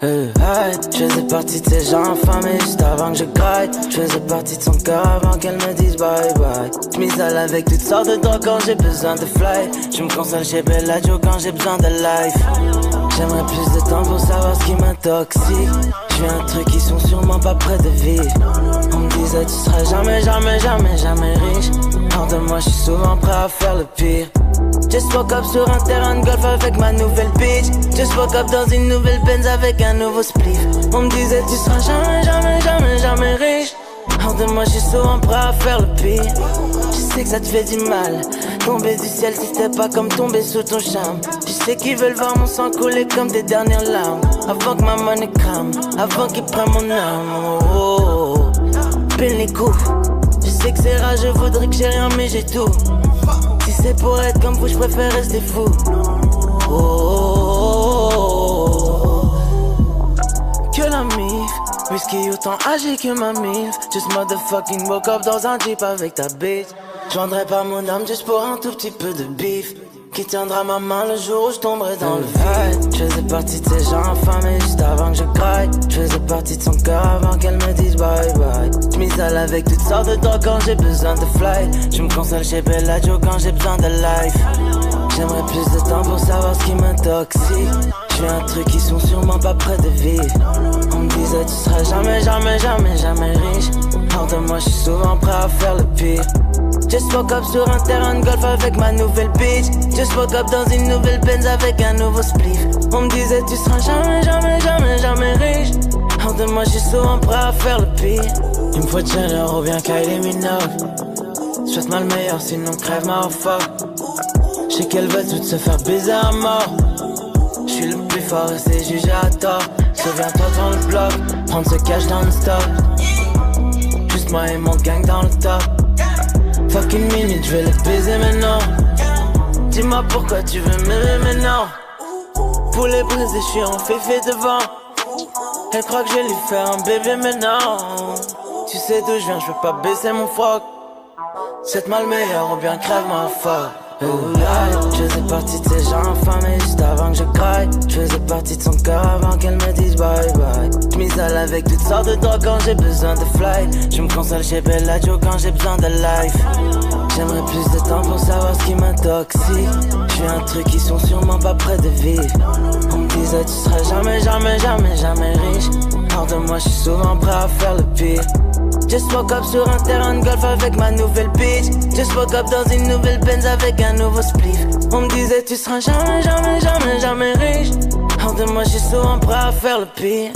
Hey, hey, je partie de ces gens infamés juste avant que je graille. Je faisais partie de son cœur avant qu'elle me dise bye bye. Je m'isole avec toutes sortes de drogues quand j'ai besoin de fly. Je me console chez Bellagio quand j'ai besoin de life. J'aimerais plus de temps pour savoir ce qui m'intoxique. Je fais un truc qui sont sûrement pas près de vivre. On me disait tu seras jamais, jamais, jamais, jamais riche. Hors de moi, je suis souvent prêt à faire le pire. Just woke up sur un terrain de golf avec ma nouvelle bitch. Just woke up dans une nouvelle Benz avec un nouveau spliff. On me disait tu seras jamais, jamais, jamais, jamais riche. Hors de moi, je suis souvent prêt à faire le pire. Je sais que ça te fait du mal. Tomber du ciel si c'était pas comme tomber sous ton charme. Je sais qu'ils veulent voir mon sang couler comme des dernières larmes. Avant que ma money crame, avant qu'ils prennent mon âme. Oh, oh, oh. Les coups. Je sais que c'est rare, je voudrais que j'ai rien, mais j'ai tout. Si c'est pour être comme vous, je préfère rester fou. Oh, oh, oh, oh. Que la mif, whisky autant âgé que ma mif. Just motherfucking woke up dans un jeep avec ta bitch. Je vendrais pas mon âme juste pour un tout petit peu de bif. Qui tiendra ma main le jour où je tomberai dans le vide. Je faisais partie de ces gens affamés juste avant que je graille. Je faisais partie de son cœur avant qu'elle me dise bye bye. Je m'isole avec toutes sortes de drogues quand j'ai besoin de fly. Je me console chez Bellagio quand j'ai besoin de life. J'aimerais plus de temps pour savoir ce qui m'intoxique. Je fais un truc qui sont sûrement pas près de vivre. On me disait tu seras jamais, jamais, jamais, jamais riche. Hors de moi, je suis souvent prêt à faire le pire. Just woke up sur un terrain de golf avec ma nouvelle bitch. Just woke up dans une nouvelle Benz avec un nouveau spliff. On me disait tu seras jamais, jamais, jamais, jamais riche. Hors de moi, je suis souvent prêt à faire le pire. Il me faut Jenner ou bien Kylie Minogue. Souhaite-moi le meilleur, sinon crève ma fuck. Je sais qu'elle veut tout se faire baiser à mort? Fort et c'est jugé à tort. Souviens-toi dans le bloc, prendre ce cash dans le stop. Juste moi et mon gang dans le top. Fucking minute, je vais le baiser maintenant. Dis-moi pourquoi tu veux m'aimer maintenant. Pour les briser, je suis en féfé devant. Elle croit que je vais lui faire un bébé maintenant. Tu sais d'où je viens, je veux pas baisser mon froc. Souhaite-moi le meilleur ou bien crève ma fuck. Je faisais partie de ces gens affamés juste avant que je craque. Je faisais partie de son cœur avant qu'elle me dise bye bye. Je m'isole avec toutes sortes de drogues quand j'ai besoin de fly. Je me console chez Bellagio quand j'ai besoin de life. J'aimerais plus de temps pour savoir ce qui m'intoxique. Je fais un truc qui sont sûrement pas près de vivre. On me disait tu seras jamais, jamais, jamais, jamais riche. Hors de moi, je suis souvent prêt à faire le pire. Just woke up sur un terrain de golf avec ma nouvelle bitch. Just woke up dans une nouvelle Benz avec un nouveau spliff. On me disait tu seras jamais, jamais, jamais, jamais riche. Hors de moi, je souvent prêt à faire le pire.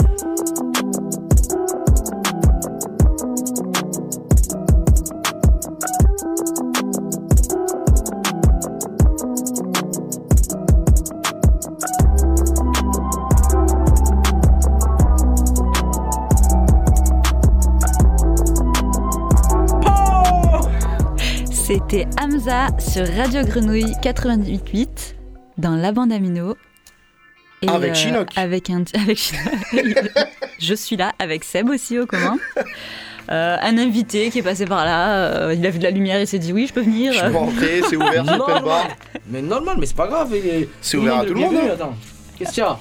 Hamza sur Radio Grenouille 88.8 dans la bande Amino. Et, Avec Chinook. Avec un, avec Chinook. Je suis là avec Seb aussi au commun. Euh, un invité qui est passé par là, euh, il a vu de la lumière et s'est dit oui, je peux venir. Je peux rentrer, c'est ouvert, c'est open bar. Mais normal, mais c'est pas grave. il est- C'est ouvert à tout le monde, hein. Attends, qu'est-ce qu'il y a?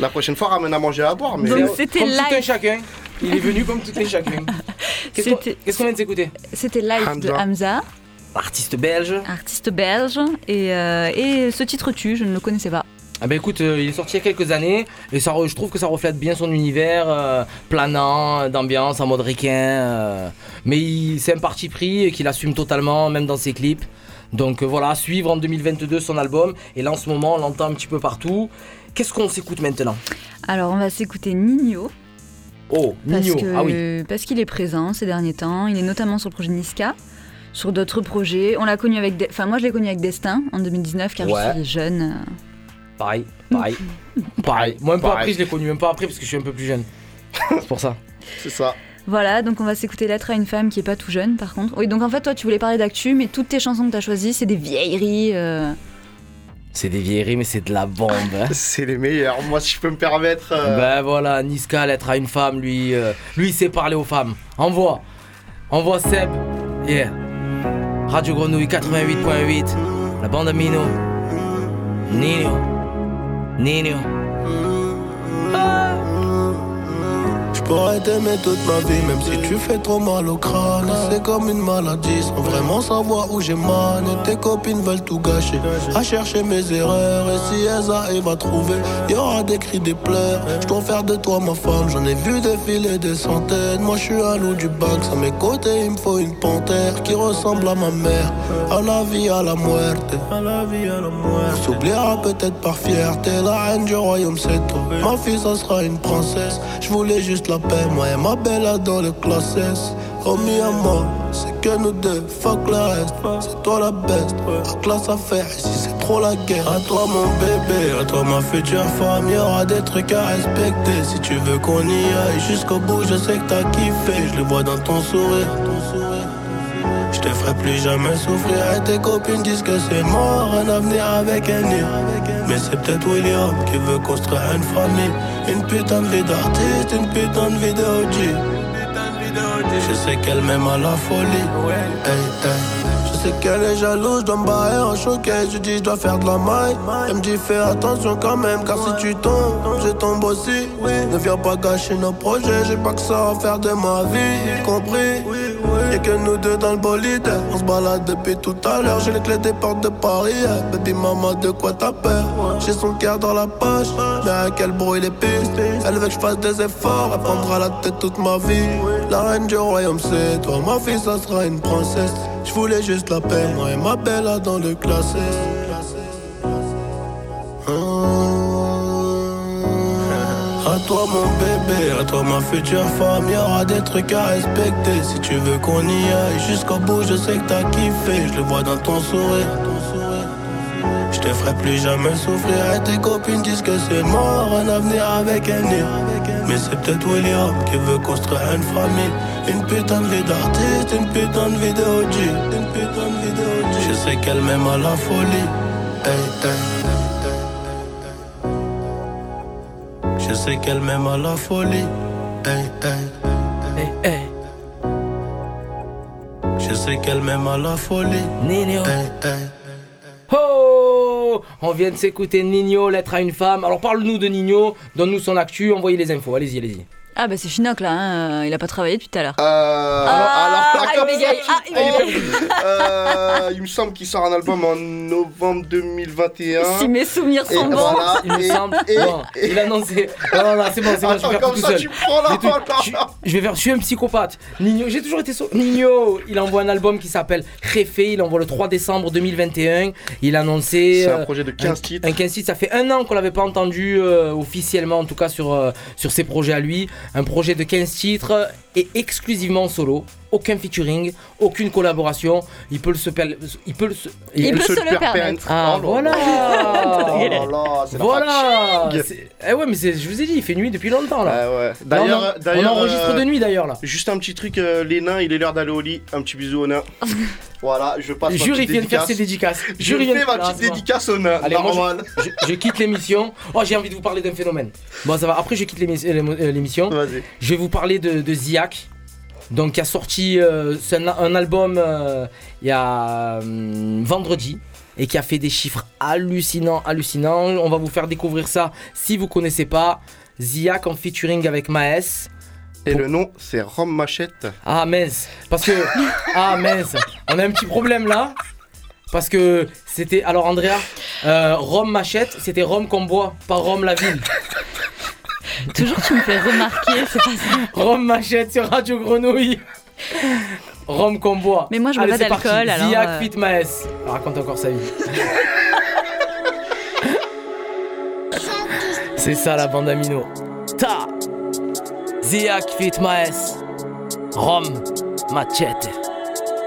La prochaine fois, ramène à manger à boire. Mais Donc, C'est c'était comme tout un live. chacun. Il est venu comme tout un chacun. Qu'est-ce qu'on C'était- qu'est-ce qu'on vient de s'écouter? C'était live de Hamza, Artiste belge. artiste belge, et, euh, et ce titre tue, je ne le connaissais pas. Ah bah écoute, euh, il est sorti il y a quelques années et ça, je trouve que ça reflète bien son univers euh, planant, d'ambiance en mode euh, mais c'est un parti pris et qu'il assume totalement, même dans ses clips. Donc voilà, suivre en 2022 son album. Et là en ce moment, on l'entend un petit peu partout. Qu'est-ce qu'on s'écoute maintenant? Alors on va s'écouter Nino. Oh, Parce Nino. que- Ah oui. Parce qu'il est présent ces derniers temps. Il est notamment sur le projet Niska, sur d'autres projets. On l'a connu avec, De- enfin moi je l'ai connu avec Destin en 2019 car Ouais. je suis jeune. Pareil, pareil, pareil. Moi peu Pareil. après, je l'ai connu, même pas après parce que je suis un peu plus jeune. c'est pour ça. C'est ça. Voilà, donc on va s'écouter Lettre à une femme qui est pas tout jeune par contre. Oui, donc en fait toi tu voulais parler d'actu, mais toutes tes chansons que t'as choisies c'est des vieilleries. euh. C'est des vieilleries, mais c'est de la bombe. hein. C'est les meilleurs. Moi, si je peux me permettre. euh, Ben voilà, Niska, l'être à une femme, lui, euh, lui il sait parler aux femmes. Envoie, envoie Seb, yeah. Radio Grenouille 88.8, la bande Amino, Nino, Nino. Pourrais t'aimer toute ma vie, même si tu fais trop mal au crâne. C'est comme une maladie, sans vraiment savoir où j'ai mal. Et tes copines veulent tout gâcher, à chercher mes erreurs. Et si elles arrivent à trouver, y aura des cris, des pleurs. Je dois faire de toi ma femme, j'en ai vu défiler des centaines. Moi je suis un loup du bac, à mes côtés il me faut une panthère qui ressemble à ma mère. À la vie, à la muerte. À la vie, à la muerte. S'oubliera peut-être par fierté, la reine du royaume c'est toi. Ma fille ça sera une princesse. Je voulais juste la moi et ma belle dans le classe S. Oh mi amor, c'est que nous deux, fuck le reste. C'est toi la best, la classe à faire. Ici c'est trop la guerre. À toi mon bébé, à toi ma future femme. Y'aura des trucs à respecter. Si tu veux qu'on y aille jusqu'au bout, je sais que t'as kiffé. Je le vois dans ton sourire. Je te ferai plus jamais souffrir. Et tes copines disent que c'est mort Un avenir avec un Mais c'est peut-être William qui veut construire une famille. Une putain de vie d'artiste, une putain de vie de Je sais qu'elle m'aime à la folie. Hey. Je sais qu'elle est jalouse, je dois me barrer en choquet Je dis je dois faire de la maille. Elle me dit fais attention quand même Car si tu tombes, je tombe aussi. Ne viens pas gâcher nos projets J'ai pas que ça à faire de ma vie. Compris? Que nous deux dans le bolide. On se balade depuis tout à l'heure. J'ai les clés des portes de Paris. Baby maman de quoi t'as peur? J'ai son cœur dans la poche. Mais à quel bruit les pistes? Elle veut que je fasse des efforts. Elle prendra la tête toute ma vie. La reine du royaume c'est toi. Ma fille ça sera une princesse. Je voulais juste la paix Moi et ma belle là dans le classé toi mon bébé, à toi ma future femme, y'aura des trucs à respecter. Si tu veux qu'on y aille jusqu'au bout, je sais que t'as kiffé, je le vois dans ton sourire. Je te ferai plus jamais souffrir et tes copines disent que c'est mort, un avenir avec un. Mais c'est peut-être William qui veut construire une famille. Une putain de vie d'artiste, une putain de vie de OG. Une putain de vie de. Je sais qu'elle m'aime à la folie. Hey, hey. Je sais qu'elle m'aime à la folie. Hey, hey. Hey, hey. Je sais qu'elle m'aime à la folie. Nino. Oh On vient de s'écouter Nino, lettre à une femme. Alors parle-nous de Nino, donne-nous son actu, envoyez les infos. Allez-y, allez-y. Ah bah c'est Chinook là, hein, il a pas travaillé depuis tout à l'heure. Euh, Ah, alors. Ah, il. Euh, il me semble qu'il sort un album en novembre 2021. Si mes souvenirs sont bons. voilà, Il me et- semble. et- il a annoncé. Non, non, c'est bon, c'est bon, je Attends, vais faire comme tout ça, seul. tu prends la J'ai tout- parole. je, je vais faire, je suis un psychopathe. Nino, j'ai toujours été so- Nino, il envoie un album qui s'appelle Jefe, il envoie le 3 décembre 2021. Il a annoncé. C'est un euh, projet de 15 titres. Un 15 titres, ça fait un an qu'on l'avait pas entendu euh, officiellement, en tout cas sur, euh, sur ses projets à lui. Un projet de 15 titres et exclusivement solo. Aucun featuring, aucune collaboration. Il peut le se per- il peut le se, Il peut se le permettre. Ah, Oh là voilà. là. Oh c'est Voilà. Eh ouais, mais je vous ai dit, il fait nuit depuis longtemps là. Ouais. On, en- d'ailleurs, on enregistre euh, de nuit d'ailleurs là. Juste un petit truc, euh, les nains, il est l'heure d'aller au lit. Un petit bisou aux nains. voilà, je passe ma Jure, il petite vient de faire ses dédicaces. Je Jure, il vient fais de- ma petite dédicace nains. Allez, moi, je, je- je quitte l'émission. Oh, j'ai envie de vous parler d'un phénomène. Bon, ça va. Après, je quitte l'émi- euh, l'émission. Vas-y. Je vais vous parler de, de Ziak. Donc, qui a sorti euh, un, un album euh, il y a hum, vendredi et qui a fait des chiffres hallucinants, hallucinants. On va vous faire découvrir ça si vous connaissez pas. Ziak en featuring avec Maes. Et le nom, c'est Rome Machette. Ah mince, parce que ah mince, on a un petit problème là. Parce que c'était alors Andrea, euh, Rome Machette, c'était Rome qu'on boit, pas Rome la ville. Toujours tu me fais remarquer, c'est pas ça. Rome Machette sur Radio Grenouille. Rome qu'on boit. Mais moi, je bois pas d'alcool, alors, Ziak euh. Fit Maes. Raconte encore sa vie. c'est ça la bande Amino. Ta. Ziak Fit Maes. Rome Machette.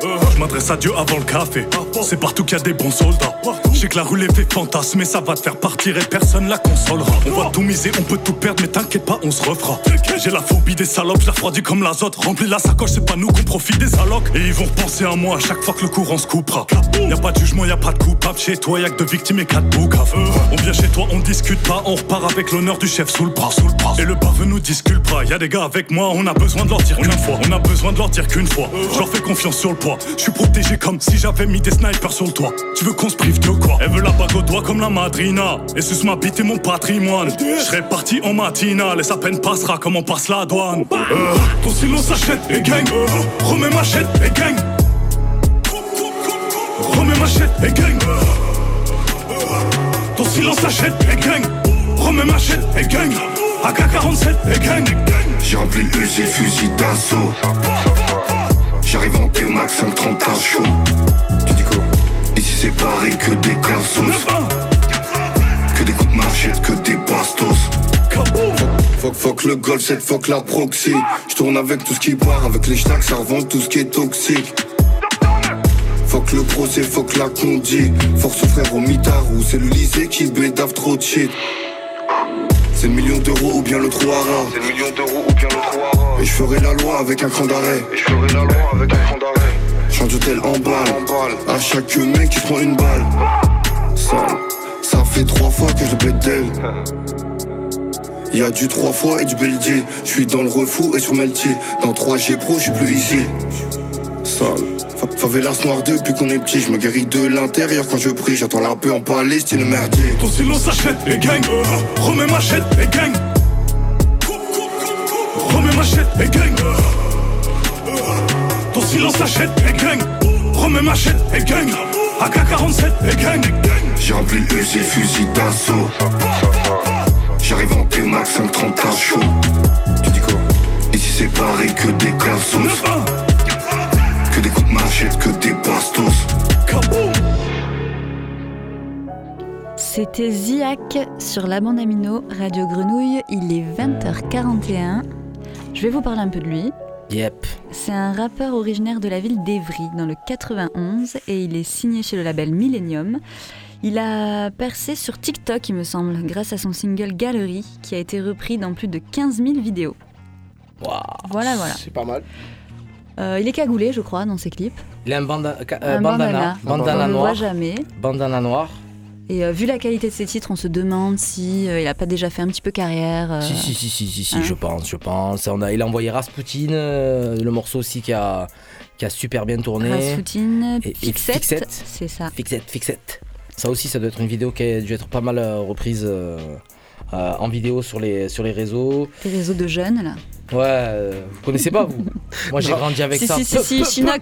Je m'adresse à Dieu avant le café. C'est partout qu'il y a des bons soldats. Je sais que la rue les fait fantasme, mais ça va te faire partir et personne la consolera. On va tout miser, on peut tout perdre, mais t'inquiète pas, on se refera. J'ai la phobie des salopes, je la refroidis comme l'azote. Remplis la sacoche, c'est pas nous qu'on profite des allocs. Et ils vont repenser à moi à chaque fois que le courant se coupera. Y a pas de jugement, y a pas de coupable. Chez toi, y a que de victimes et quatre boucaves. On vient chez toi, on discute pas, on repart avec l'honneur du chef sous le bras. Sous le bras. Et le nous disculpera. Y a des gars avec moi, on a besoin de leur dire qu'une fois. On a besoin de leur dire qu'une fois. Je leur fais confiance sur le Je suis protégé comme si j'avais mis des snipers sur le toit. Tu veux qu'on se prive de quoi? Elle veut la bague au doigt comme la madrina. Et suce ma bite et mon patrimoine. Je serai parti en matinale et sa peine passera comme on passe la douane. Euh, ton silence s'achète et gagne. Euh, remets ma chète et gagne. Remets ma chète et gagne. Ton silence s'achète et gagne. Remets ma chète et gagne. AK-47 et gagne. J'ai rempli le fusil d'assaut. J'arrive en T-Max, 530 à chaud. Tu dis quoi Ici c'est pareil que des cassos. Que des coups de machette, que des bastos. Fuck, fuck le golf, cette fuck la proxy. J'tourne avec tout ce qui part, avec les stacks, ça revend tout ce qui est toxique. Fuck le procès, fuck la condi. Force au frère au mitard ou c'est le lycée qui bédave trop de shit. C'est le million d'euros ou bien le trou à rare. C'est le million d'euros ou bien le à. Et je ferai la loi avec un cran d'arrêt. Et je ferai la loi avec un cran d'arrêt. Change d'hôtel en balle. À chaque mec qui prend une balle. Ça, ça fait trois fois que je pète d'elle. Y'a du trois fois et du beldier. Je suis dans le refou et sur Meltier. Dans 3G Pro, je suis plus ici. Sale. Fa- Favelas noir depuis qu'on est petit, je me guéris de l'intérieur quand je prie, j'entends la paix en Palestine merdier. Ton silence s'achète et gagne. Euh, remets ma chète et gagne. Remets ma et gagne. Euh, Ton silence s'achète et gagne. Remets ma et gagne. AK-47 et gagne. J'ai rempli le Uzi, fusil d'assaut. J'arrive en T-Max, 530 à chaud. Tu dis quoi? Ici c'est pareil que des cassos. Que des coups de machette, que des bastos. C'était Ziak sur la bande Amino, Radio Grenouille. Il est 20h41. Je vais vous parler un peu de lui. Yep. C'est un rappeur originaire de la ville d'Evry, dans le 91, et il est signé chez le label Millennium. Il a percé sur TikTok, il me semble, grâce à son single Gallery, qui a été repris dans plus de 15 000 vidéos. Voilà, voilà. C'est pas mal. Euh, il est cagoulé, je crois, dans ses clips. Il a un banda- euh, bandana. On Bandana ne le voit noir. jamais. Bandana noir. Et euh, vu la qualité de ses titres, on se demande si euh, il a pas déjà fait un petit peu carrière. euh, Si, si, si, si, si, si, hein. je pense, je pense. On a, il a envoyé Rasputin, le morceau aussi qui a, qui a super bien tourné. Rasputin, Et- et Fixette, Fixette. c'est ça. Fixette, Fixette. Ça aussi, ça doit être une vidéo qui a dû être pas mal reprise en vidéo sur les, sur les réseaux. Les réseaux de jeunes, là. Ouais, euh, vous connaissez pas, vous? Moi, j'ai grandi avec si, ça. Si, si, si, Chinook,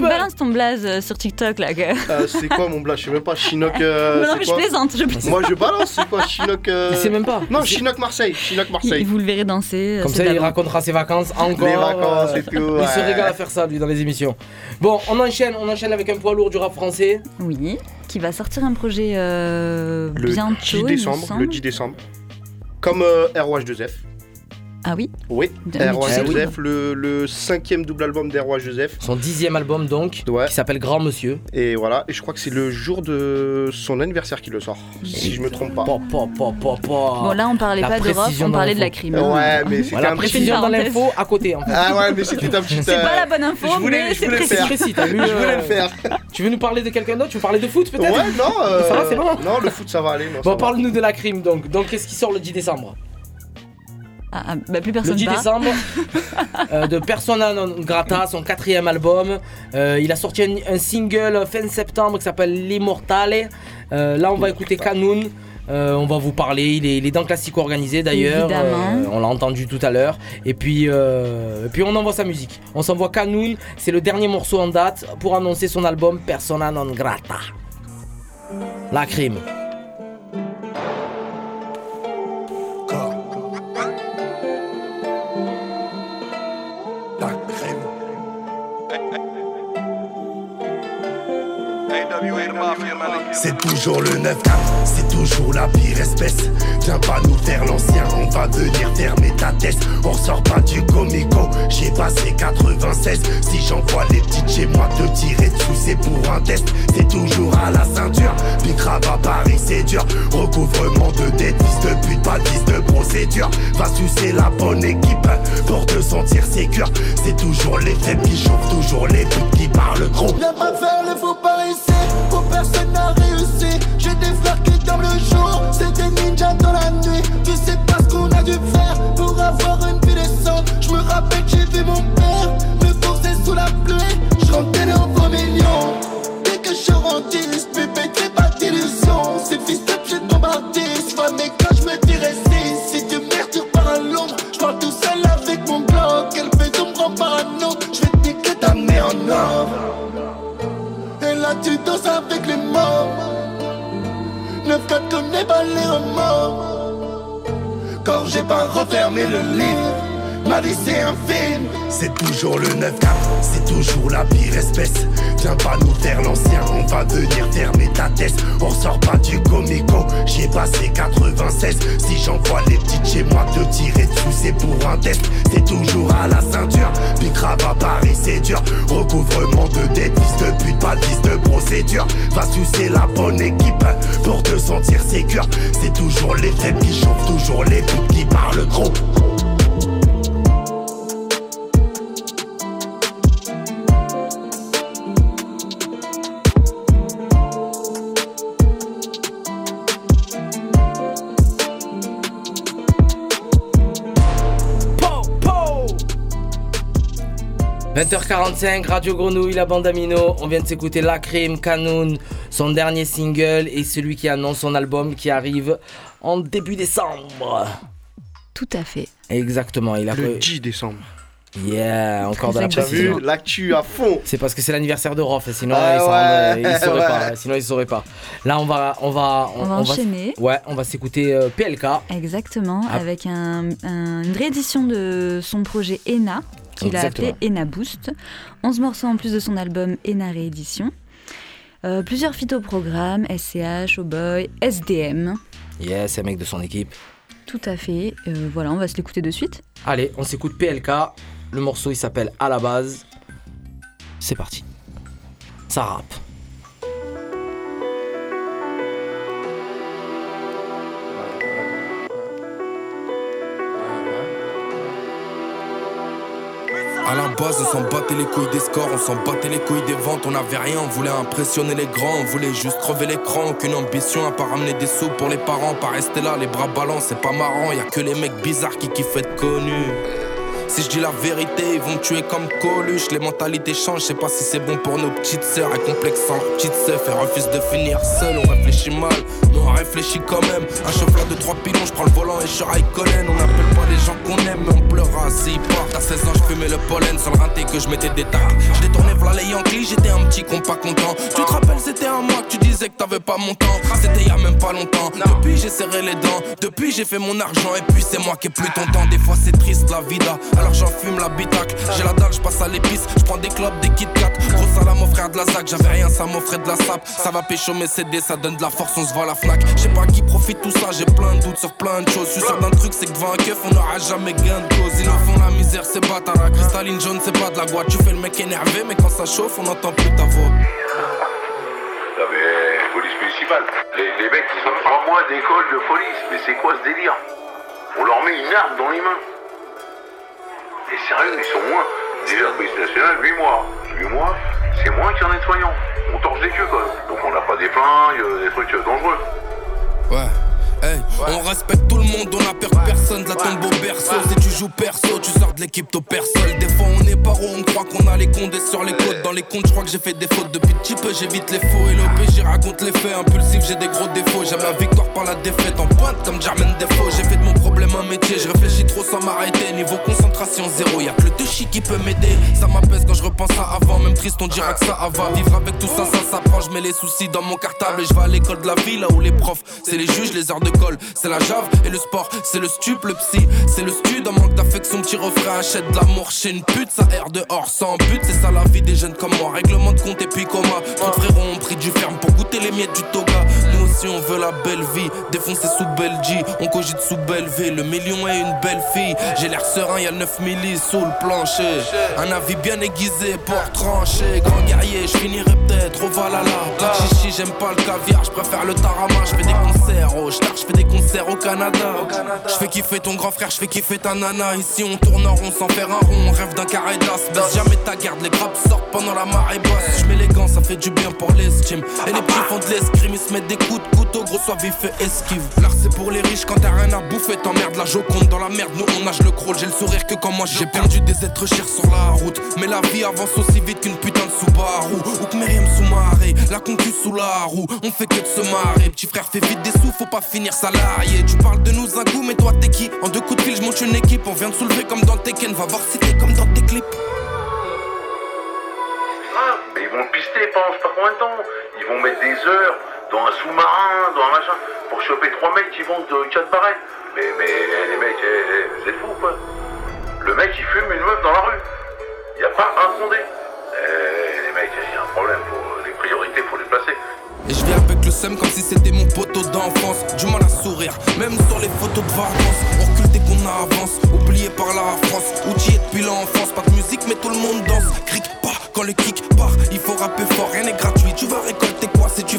balance ton blaze euh, sur TikTok, là. que- Euh, c'est quoi mon blague Je sais même pas. Chinook. euh, Non, mais je plaisante, je plaisante. Moi je balance, c'est quoi Chinook euh, Il sait même pas. Non, Chinook Marseille. Chinook Il- Marseille. Vous le verrez danser. euh, Comme ça, il racontera ses vacances encore. Les vacances et tout, Il se régale à faire ça, lui, dans les émissions. Bon, on enchaîne, on enchaîne avec un poids lourd du rap français. Oui, qui va sortir un projet euh, Le bientôt. 10 il me décembre. Le 10 décembre. Comme euh, ROH2F. Ah oui Oui, tu sais Joseph, le, le cinquième double album d'ROH Joseph. Son dixième album, donc, qui s'appelle Grand Monsieur. Et voilà, et je crois que c'est le jour de son anniversaire qu'il le sort, si je me trompe pas. Bon, là, on parlait La pas de rap, précision on dans parlait de la l'info. crime. Ouais, mais c'était Voilà, un petit précision dans parenthèse. l'info à côté, en fait. Ah ouais, mais c'était un petit. C'est euh, pas la bonne info, je voulais- mais je c'est voulais le précis. faire. précis, t'as vu Je voulais euh, le faire. Tu veux nous parler de quelqu'un d'autre? Tu veux parler de foot, peut-être? Ouais, non. euh, Ça va, c'est bon Non, le foot ça va aller. non, ça Bon, va. parle-nous de la crime, donc. Donc, qu'est-ce qui sort le 10 décembre? Ah, ah, bah, plus Le personne 10 part. décembre, euh, de Persona non grata, son quatrième album. Euh, il a sorti un, un single fin septembre qui s'appelle L'Immortale. Euh, là, on va écouter Kanoun. Euh, on va vous parler. Il est, il est dans Classico organisé d'ailleurs. Euh, on l'a entendu tout à l'heure. Et puis, euh, et puis, on envoie sa musique. On s'envoie Kanoun. C'est le dernier morceau en date pour annoncer son album Persona non grata. La crime. C'est toujours le 9 c'est toujours la pire espèce. Viens pas nous faire l'ancien, on va venir fermer ta tête. On sort pas du comico, j'ai passé 96. Si j'envoie les petites chez moi te tirer dessus, c'est pour un test. C'est toujours à la ceinture, Bicrave à Paris, c'est dur. Recouvrement de dette, fils de pute, pas de de procédure. Va sucer la bonne équipe pour te sentir sécure. C'est toujours les faibles qui chauffent, toujours les putes qui parlent gros. Faux par n'a réussi. J'ai des frères qui dorment le jour, c'est des ninjas dans la nuit. Tu sais pas ce qu'on a dû faire pour avoir une vie décente. Je me rappelle, j'ai vu mon C'est toujours le 9-4, c'est toujours la pire espèce. Viens pas nous faire l'ancien, on va venir fermer ta On sort pas du comico, j'y ai passé 96 Si j'envoie les petites chez moi te tirer dessus c'est pour un test. C'est toujours à la ceinture, puis grave à Paris c'est dur. Recouvrement de dettes, de pute, pas de procédure. Va sucer la bonne équipe pour te sentir sécure. C'est toujours les faibles qui chauffent, toujours les putes qui parlent gros 20h45, Radio Grenouille, la bande Amino. On vient de s'écouter La Crime, Canoun, son dernier single et celui qui annonce son album qui arrive en début décembre. Tout à fait. Exactement, il a Le 10 décembre. Yeah, encore de la T'as précision. vu L'actu à fond. C'est parce que c'est l'anniversaire de Rof, sinon Ah ouais, il saurait ouais. pas. Sinon il saurait pas. Là on va, on va, On va enchaîner. ouais, on va s'écouter euh, PLK. Exactement, Ah. avec un- un- une réédition de son projet ENA, qu'il a appelé. ENA Boost. 11 morceaux en plus de son album ENA Réédition. Euh, plusieurs phytoprogrammes, SCH, Oh Boy, SDM. Yes, c'est un mec de son équipe. Tout à fait. Euh, voilà, on va se l'écouter de suite. Allez, on s'écoute PLK. Le morceau il s'appelle À la base. C'est parti. Ça rappe. À la base, on s'en battait les couilles des scores, on s'en battait les couilles des ventes, on avait rien, on voulait impressionner les grands, on voulait juste crever l'écran, aucune ambition à pas ramener des sous pour les parents, pas rester là, les bras ballants, c'est pas marrant, y a que les mecs bizarres qui kiffent être connus. Si je dis la vérité, ils vont tuer comme Coluche. Les mentalités changent, je sais pas si c'est bon pour nos petites sœurs. Elles complexent leur petite sœur, elles refusent de finir seul. On réfléchit mal, mais on réfléchit quand même. Un chauffeur de trois pilons, je prends le volant et je raille Colin. On n'appelle pas les gens qu'on aime, mais on pleura s'ils partent. À 16 ans, je fumais le pollen sur le rinté que je mettais des tartes. Je détournais v'là les Yankees, j'étais un petit con pas content. Tu te un que t'avais pas mon temps. C'était y a même pas longtemps. Depuis, j'ai serré les dents. Depuis, j'ai fait mon argent et puis c'est moi qui ai plus ton temps. Des fois, c'est triste la vida. Alors j'en fume la bitacle. J'ai la dalle, je passe à l'épice. Je prends des clopes, des Kit Kat. Gros salam, mon frère de la ZAC. J'avais rien, ça m'offrait de la sape. Ça va pécho mes CD, ça donne de la force, on se voit la Fnac. Je sais pas qui profite tout ça, j'ai plein de doutes sur plein de choses. Je suis sûr d'un truc, c'est que devant un keuf, on n'aura jamais gain de cause. Ils nous font la misère, c'est bâtard. La cristalline jaune, c'est pas de la boîte. Tu fais le mec énervé, mais quand ça chauffe, on n'entend plus ta voix. Municipale. Les, mecs, ils ont trois mois d'école de police. Mais c'est quoi ce délire? On leur met une arme dans les mains. Et sérieux, ils sont moins. Déjà, police nationale, 8 mois. 8 mois, c'est moins qu'un nettoyant. On torche des queues quand même. Donc on n'a pas des flingues, euh, des trucs euh, dangereux. Ouais. Hey, on respecte tout le monde, on a peur de personne, de la tombe au berceau. Si tu joues perso, tu sors de l'équipe au perso. Des fois on est paro, on croit qu'on a les condés sur les côtes. Dans les comptes, je crois que j'ai fait des fautes depuis petit peu, j'évite les faux et le j'y raconte les faits. Impulsif, j'ai des gros défauts. J'aime la victoire par la défaite en pointe comme Jermaine Defoe. J'ai fait de mon problème un métier, je réfléchis trop sans m'arrêter. Niveau concentration zéro, y'a que le touchy qui peut m'aider. Ça m'apaise quand je repense à avant, même triste, on dira que ça va. Vivre avec tout ça, ça s'apprend. Je mets les soucis dans mon cartable et je vais à l'école de la ville là où les profs, c'est les juges, les heures de c'est la jave et le sport, c'est le stup, le psy, c'est le stud. En manque d'affection, petit refrain, achète de l'amour chez une pute, ça erre dehors sans but. C'est ça la vie des jeunes comme moi, règlement de compte et puis coma. Trop de frérots ont pris du ferme pour goûter les miettes du toga. Aussi on veut la belle vie, défoncer sous Belgie, on cogite sous Belleville. Le million est une belle fille, j'ai l'air serein, y'a 9 millis sous le plancher. Un avis bien aiguisé pour trancher, grand guerrier, je finirai peut-être au Valhalla. Chichi, j'aime pas le caviar, je préfère le tarama. Je fais des concerts au Star, je fais des concerts au Canada. Je fais kiffer ton grand frère, je fais kiffer ta nana. Ici on tourne en rond sans faire un rond, on rêve d'un carré d'as. Baisse jamais ta garde, les grappes sortent pendant la marée basse. Je mets les gants, ça fait du bien pour l'estime. Et les petits font de l'escrime, ils se mettent des coups couteau, gros soit vif et esquive. L'art c'est pour les riches, quand t'as rien à bouffer, t'emmerdes la joconde dans la merde. Nous on nage le crawl, j'ai le sourire que quand moi j'ai perdu des êtres chers sur la route. Mais la vie avance aussi vite qu'une putain de Subaru. Ou que Myriam sous-marée, la concu sous la roue. On fait que de se marrer. Petit frère fait vite des sous, faut pas finir salarié. Tu parles de nous un coup, mais toi t'es qui? En deux coups de fil, je monte une équipe. On vient de soulever comme dans Tekken, va voir si t'es comme dans tes clips. Ah, mais ils vont le pister pendant je sais pas combien de temps. vont mettre des heures dans un sous-marin, dans un machin, pour choper trois mecs qui vont de 4 barrettes. Mais, mais les mecs, eh, eh, vous êtes fous quoi Le mec il fume une meuf dans la rue. Il n'y a pas un fondé. Eh, les mecs, il y a un problème. Faut, les priorités, faut les placer. Et je viens avec le seum comme si c'était mon poteau d'enfance. Du mal à sourire, même sur les photos de vacances. On recule dès qu'on avance, oublié par la France. Outillé depuis l'enfance, pas de musique mais tout le monde danse. Cric pas quand le kick part, il faut rapper fort, rien n'est gratuit. Tu vas récolter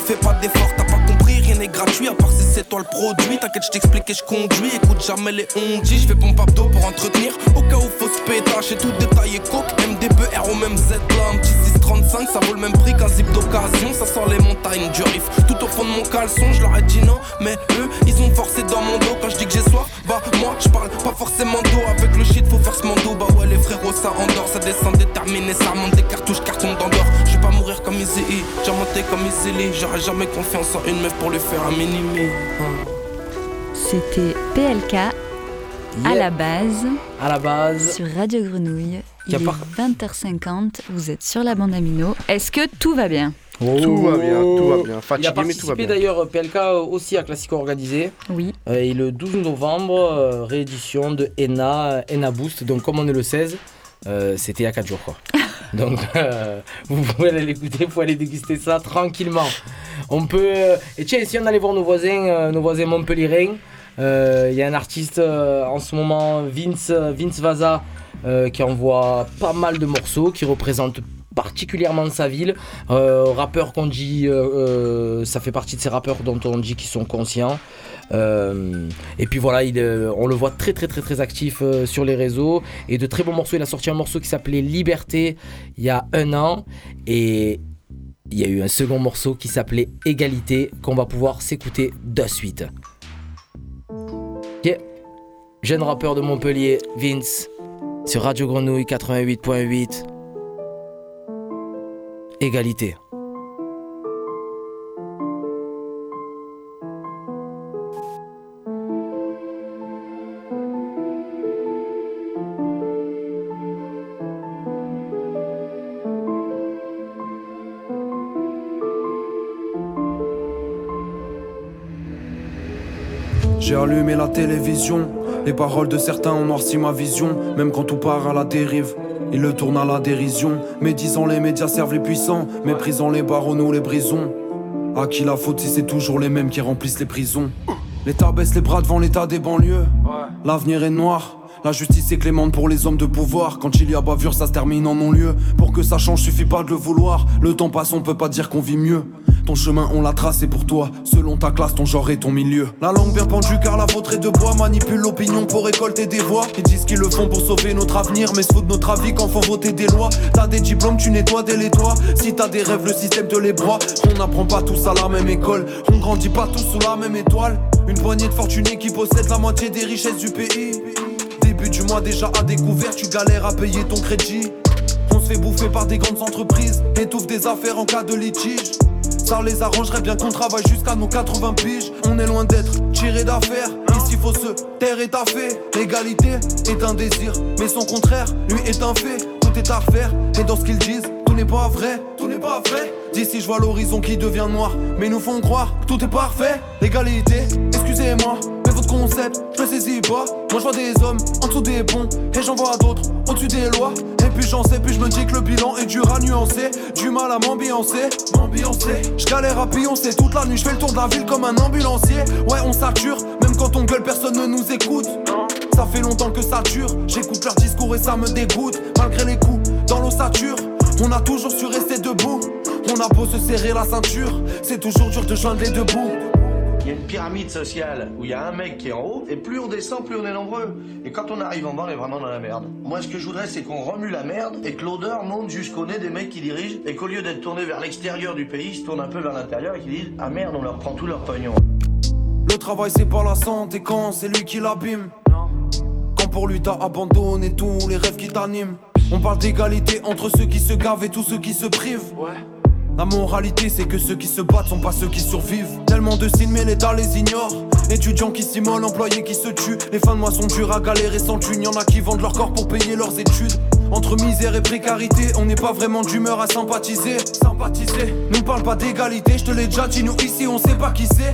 fais pas d'effort T'as pas compris, rien n'est gratuit à part si c'est toi le produit. T'inquiète, je t'explique et je conduis. Écoute jamais les ondis, je fais pompe abdo pour entretenir. Au cas où faut se pétache et tout détaillé coke. MDB, R au même Z là, 635, ça vaut le même prix qu'un zip d'occasion. Ça sort les montagnes du riff. Tout au fond de mon caleçon, je leur ai dit non, mais eux, ils ont forcé dans mon dos. Quand je dis que j'ai soif, bah moi, je parle pas forcément d'eau. Avec le shit, faut faire ce mando. Bah ouais, les frérots, ça endort, ça descend déterminé, ça remonte des cartouches, carton d'endort. Je vais pas mourir comme E, j'ai monté comme Lee. J'aurais jamais confiance en une meuf pour lui faire un mini-me. C'était PLK à la base. À la base. Sur Radio Grenouille. Il Y a est pas- 20h50, vous êtes sur la bande Amino. Est-ce que tout va bien? Tout va bien, tout va bien. Il a Fatigué, mais tout va participé bien. d'ailleurs PLK aussi à Classico Organisé. Oui. Euh, et le 12 novembre, euh, réédition de Ena, Ena Boost. Donc comme on est le 16, euh, c'était il y a 4 jours quoi. Donc euh, vous pouvez aller l'écouter, vous pouvez aller déguster ça tranquillement. On peut... Et tiens, si on allait voir nos voisins, nos voisins montpelliérains, il y a un artiste euh, en ce moment, Vince, Vince Vaza, euh, qui envoie pas mal de morceaux, qui représente particulièrement sa ville. Euh, rappeur qu'on dit, euh, euh, ça fait partie de ces rappeurs dont on dit qu'ils sont conscients. Euh, et puis voilà, il, euh, on le voit très très très très actif euh, sur les réseaux et de très bons morceaux. Il a sorti un morceau qui s'appelait Liberté il y a un an et il y a eu un second morceau qui s'appelait Égalité qu'on va pouvoir s'écouter de suite. Ok, jeune rappeur de Montpellier, Vince, sur Radio Grenouille 88.8. Égalité. J'ai allumé la télévision. Les paroles de certains ont noirci ma vision. Même quand tout part à la dérive, ils le tournent à la dérision. Médisant les médias servent les puissants. Méprisant les barreaux, nous les brisons. À qui la faute si c'est toujours les mêmes qui remplissent les prisons? L'État baisse les bras devant l'état des banlieues. L'avenir est noir. La justice est clémente pour les hommes de pouvoir. Quand il y a bavure, ça se termine en non-lieu. Pour que ça change, suffit pas de le vouloir. Le temps passe, on peut pas dire qu'on vit mieux. Ton chemin, on l'a tracé pour toi. Selon ta classe, ton genre et ton milieu. La langue bien pendue, car la vôtre est de bois. Manipule l'opinion pour récolter des voix. Ils disent qu'ils le font pour sauver notre avenir. Mais se foutent notre avis quand font voter des lois. T'as des diplômes, tu nettoies dès les toits. Si t'as des rêves, le système te les broie. On n'apprend pas tous à la même école. On grandit pas tous sous la même étoile. Une poignée de fortunés qui possèdent la moitié des richesses du pays. Mois déjà à découvert, tu galères à payer ton crédit. On se fait bouffer par des grandes entreprises, étouffe des affaires en cas de litige. Ça les arrangerait bien qu'on travaille jusqu'à nos 80 piges. On est loin d'être tiré d'affaires. Ici faut se taire et taffer. L'égalité est un désir, mais son contraire, lui est un fait. Tout est à refaire, et dans ce qu'ils disent, tout n'est pas vrai. Tout n'est pas vrai. D'ici je vois l'horizon qui devient noir, mais nous font croire que tout est parfait. L'égalité, excusez-moi, concept, je saisis pas. Moi je vois des hommes en dessous des ponts, et j'en vois d'autres au-dessus des lois. Et puis j'en sais, puis je me dis que le bilan est dur à nuancer. Du mal à m'ambiancer, m'ambiancer. Je galère à pioncer toute la nuit, je fais le tour de la ville comme un ambulancier. Ouais, on sature, même quand on gueule, personne ne nous écoute. Ça fait longtemps que ça dure, j'écoute leur discours et ça me dégoûte. Malgré les coups dans l'ossature, on a toujours su rester debout. On a beau se serrer la ceinture, c'est toujours dur de joindre les deux bouts. Il y a une pyramide sociale où il y a un mec qui est en haut, et plus on descend, plus on est nombreux. Et quand on arrive en bas, on est vraiment dans la merde. Moi, ce que je voudrais, c'est qu'on remue la merde et que l'odeur monte jusqu'au nez des mecs qui dirigent, et qu'au lieu d'être tourné vers l'extérieur du pays, ils se tournent un peu vers l'intérieur et qu'ils disent Ah merde, on leur prend tout leur pognon. Le travail c'est pas la santé quand c'est lui qui l'abîme. Quand pour lui t'as abandonné tous les rêves qui t'animent. On parle d'égalité entre ceux qui se gavent et tous ceux qui se privent. La moralité c'est que ceux qui se battent sont pas ceux qui survivent. Tellement de signes mais l'État les ignore. Étudiants qui s'immolent, employés qui se tuent. Les fins de mois sont durs à galérer sans thune. Y'en a qui vendent leur corps pour payer leurs études. Entre misère et précarité, on n'est pas vraiment d'humeur à sympathiser. Sympathiser, nous parle pas d'égalité, je te l'ai déjà dit, nous ici on sait pas qui c'est.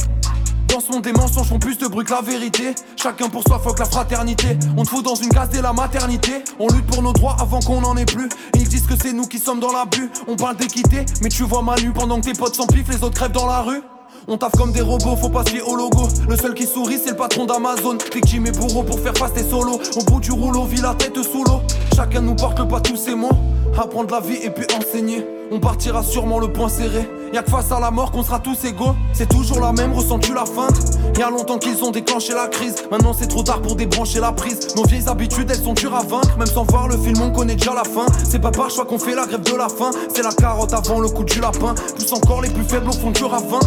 Monde des mensonges font plus de bruit que la vérité. Chacun pour soi, fuck la fraternité. On te fout dans une case dès la maternité. On lutte pour nos droits avant qu'on en ait plus. Ils disent que c'est nous qui sommes dans l'abus. On parle d'équité, mais tu vois Manu pendant que tes potes s'en les autres crèvent dans la rue. On taffe comme des robots, faut pas se fier au logo. Le seul qui sourit, c'est le patron d'Amazon. Victime et bourreau pour faire face tes solos. Au bout du rouleau, vit la tête sous l'eau. Chacun nous porte pas tous ces mots. Apprendre la vie et puis enseigner. On partira sûrement le point serré. Y'a que face à la mort qu'on sera tous égaux. C'est toujours la même, ressens-tu la feinte Y'a longtemps qu'ils ont déclenché la crise. Maintenant c'est trop tard pour débrancher la prise. Nos vieilles habitudes, elles sont dures à vaincre. Même sans voir le film, on connaît déjà la fin. C'est pas par choix qu'on fait la grève de la faim. C'est la carotte avant le coup du lapin. Plus encore les plus faibles au fond du ravin.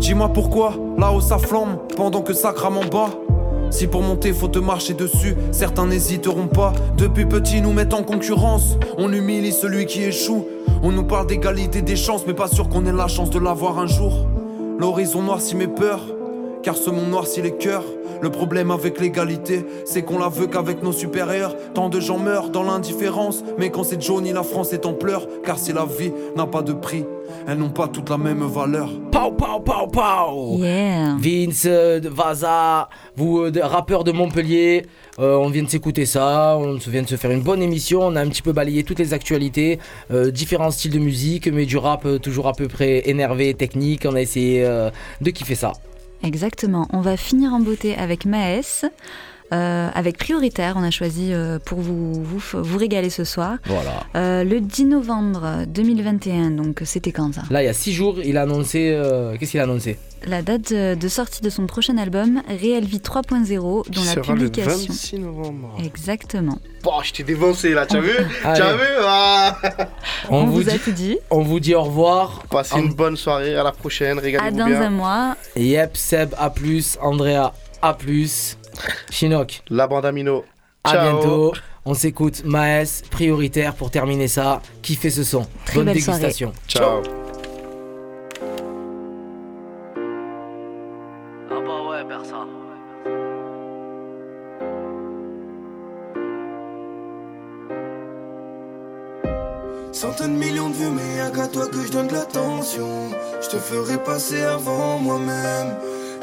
Dis-moi pourquoi, là-haut ça flambe, pendant que ça crame en bas. Si pour monter faut te marcher dessus, certains n'hésiteront pas. Depuis petit nous mettent en concurrence, on humilie celui qui échoue. On nous parle d'égalité des chances, mais pas sûr qu'on ait la chance de l'avoir un jour. L'horizon noircit mes peurs, car ce monde noircit les cœurs. Le problème avec l'égalité, c'est qu'on la veut qu'avec nos supérieurs. Tant de gens meurent dans l'indifférence, mais quand c'est Johnny, la France est en pleurs. Car si la vie n'a pas de prix, elles n'ont pas toutes la même valeur. Pow, pow, pow, pow Yeah. Vince, euh, Vaza, vous, euh, de- rappeurs de Montpellier, euh, on vient de s'écouter ça, on se vient de se faire une bonne émission, on a un petit peu balayé toutes les actualités, euh, différents styles de musique, mais du rap toujours à peu près énervé, technique, on a essayé euh, de kiffer ça. Exactement. On va finir en beauté avec Maës. Euh, avec Prioritaire, on a choisi euh, pour vous, vous, régaler ce soir. Voilà. Euh, le 10 novembre 2021, donc c'était quand ça? Là, il y a 6 jours, il a annoncé. euh, Qu'est-ce qu'il a annoncé? La date de, sortie de son prochain album, Réelle Vie 3.0, dont Qui la sera le publication. 26 novembre. Exactement. Bon, je t'ai dévancé là, tu as vu? Tu Allez. as vu? Ah On vous a tout dit. On vous dit au revoir. Passez une bonne soirée, à la prochaine, À régalez-vous dans bien. un mois. Yep, Seb A, Andrea A, Chinook. La bande Amino. À Ciao. bientôt. On s'écoute Maes, prioritaire pour terminer ça. Kiffez ce son. Très Bonne belle soirée. dégustation. Ciao. Ah bah ouais, personne. Centaines de millions de vues, mais y'a qu'à toi que je donne de l'attention. Je te ferai passer avant moi-même.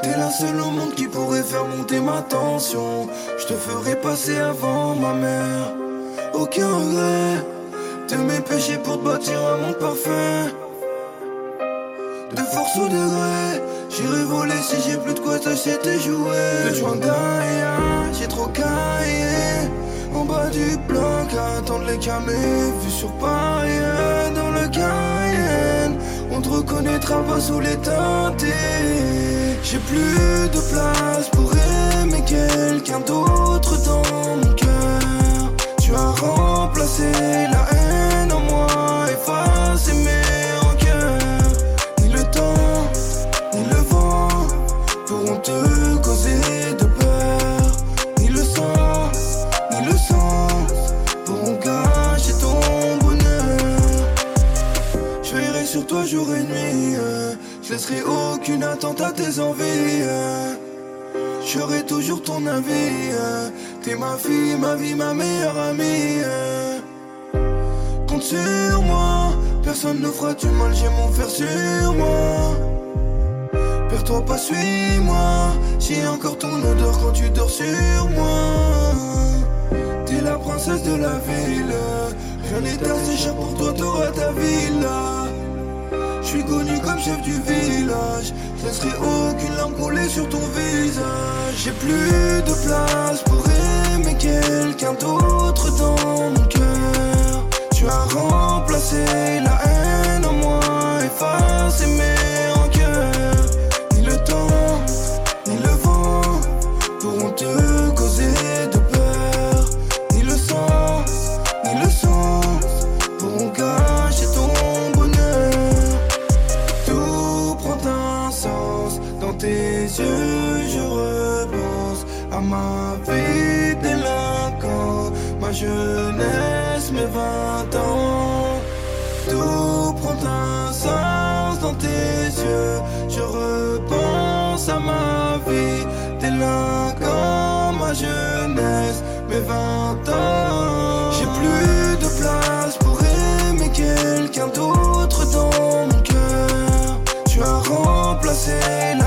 T'es la seule au monde qui pourrait faire monter ma tension. Je te ferai passer avant ma mère. Aucun regret de mes péchés pour te bâtir un monde parfait. De force ou de gré, j'irai voler si j'ai plus de quoi t'acheter tes jouets. De juin Gaïa, j'ai trop caillé. En bas du bloc, à attendre les camés. Vu sur Paris, dans le Cayenne. On te reconnaîtra pas sous les teintés. J'ai plus de place pour aimer quelqu'un d'autre dans mon cœur. Tu as remplacé la haine en moi, effacé mes rancœurs. Ni le temps, ni le vent pourront te jour et nuit. euh. Je laisserai aucune attente à tes envies. euh. J'aurai toujours ton avis. euh. T'es ma fille, ma vie, ma meilleure amie. Compte sur moi, personne ne fera du mal, j'ai mon fer sur moi. Perds-toi pas, suis-moi. J'ai encore ton odeur quand tu dors sur moi. T'es la princesse de la ville. Rien n'est assez cher pour toi, t'auras ta villa. Suis connu comme chef du village. Je laisserai aucune larme couler sur ton visage. J'ai plus de place pour aimer quelqu'un d'autre dans mon cœur. Tu as remplacé la haine en moi, effacé mes pense à ma vie, délinquant ma jeunesse, mes 20 ans. J'ai plus de place pour aimer quelqu'un d'autre dans mon cœur. Tu as remplacé la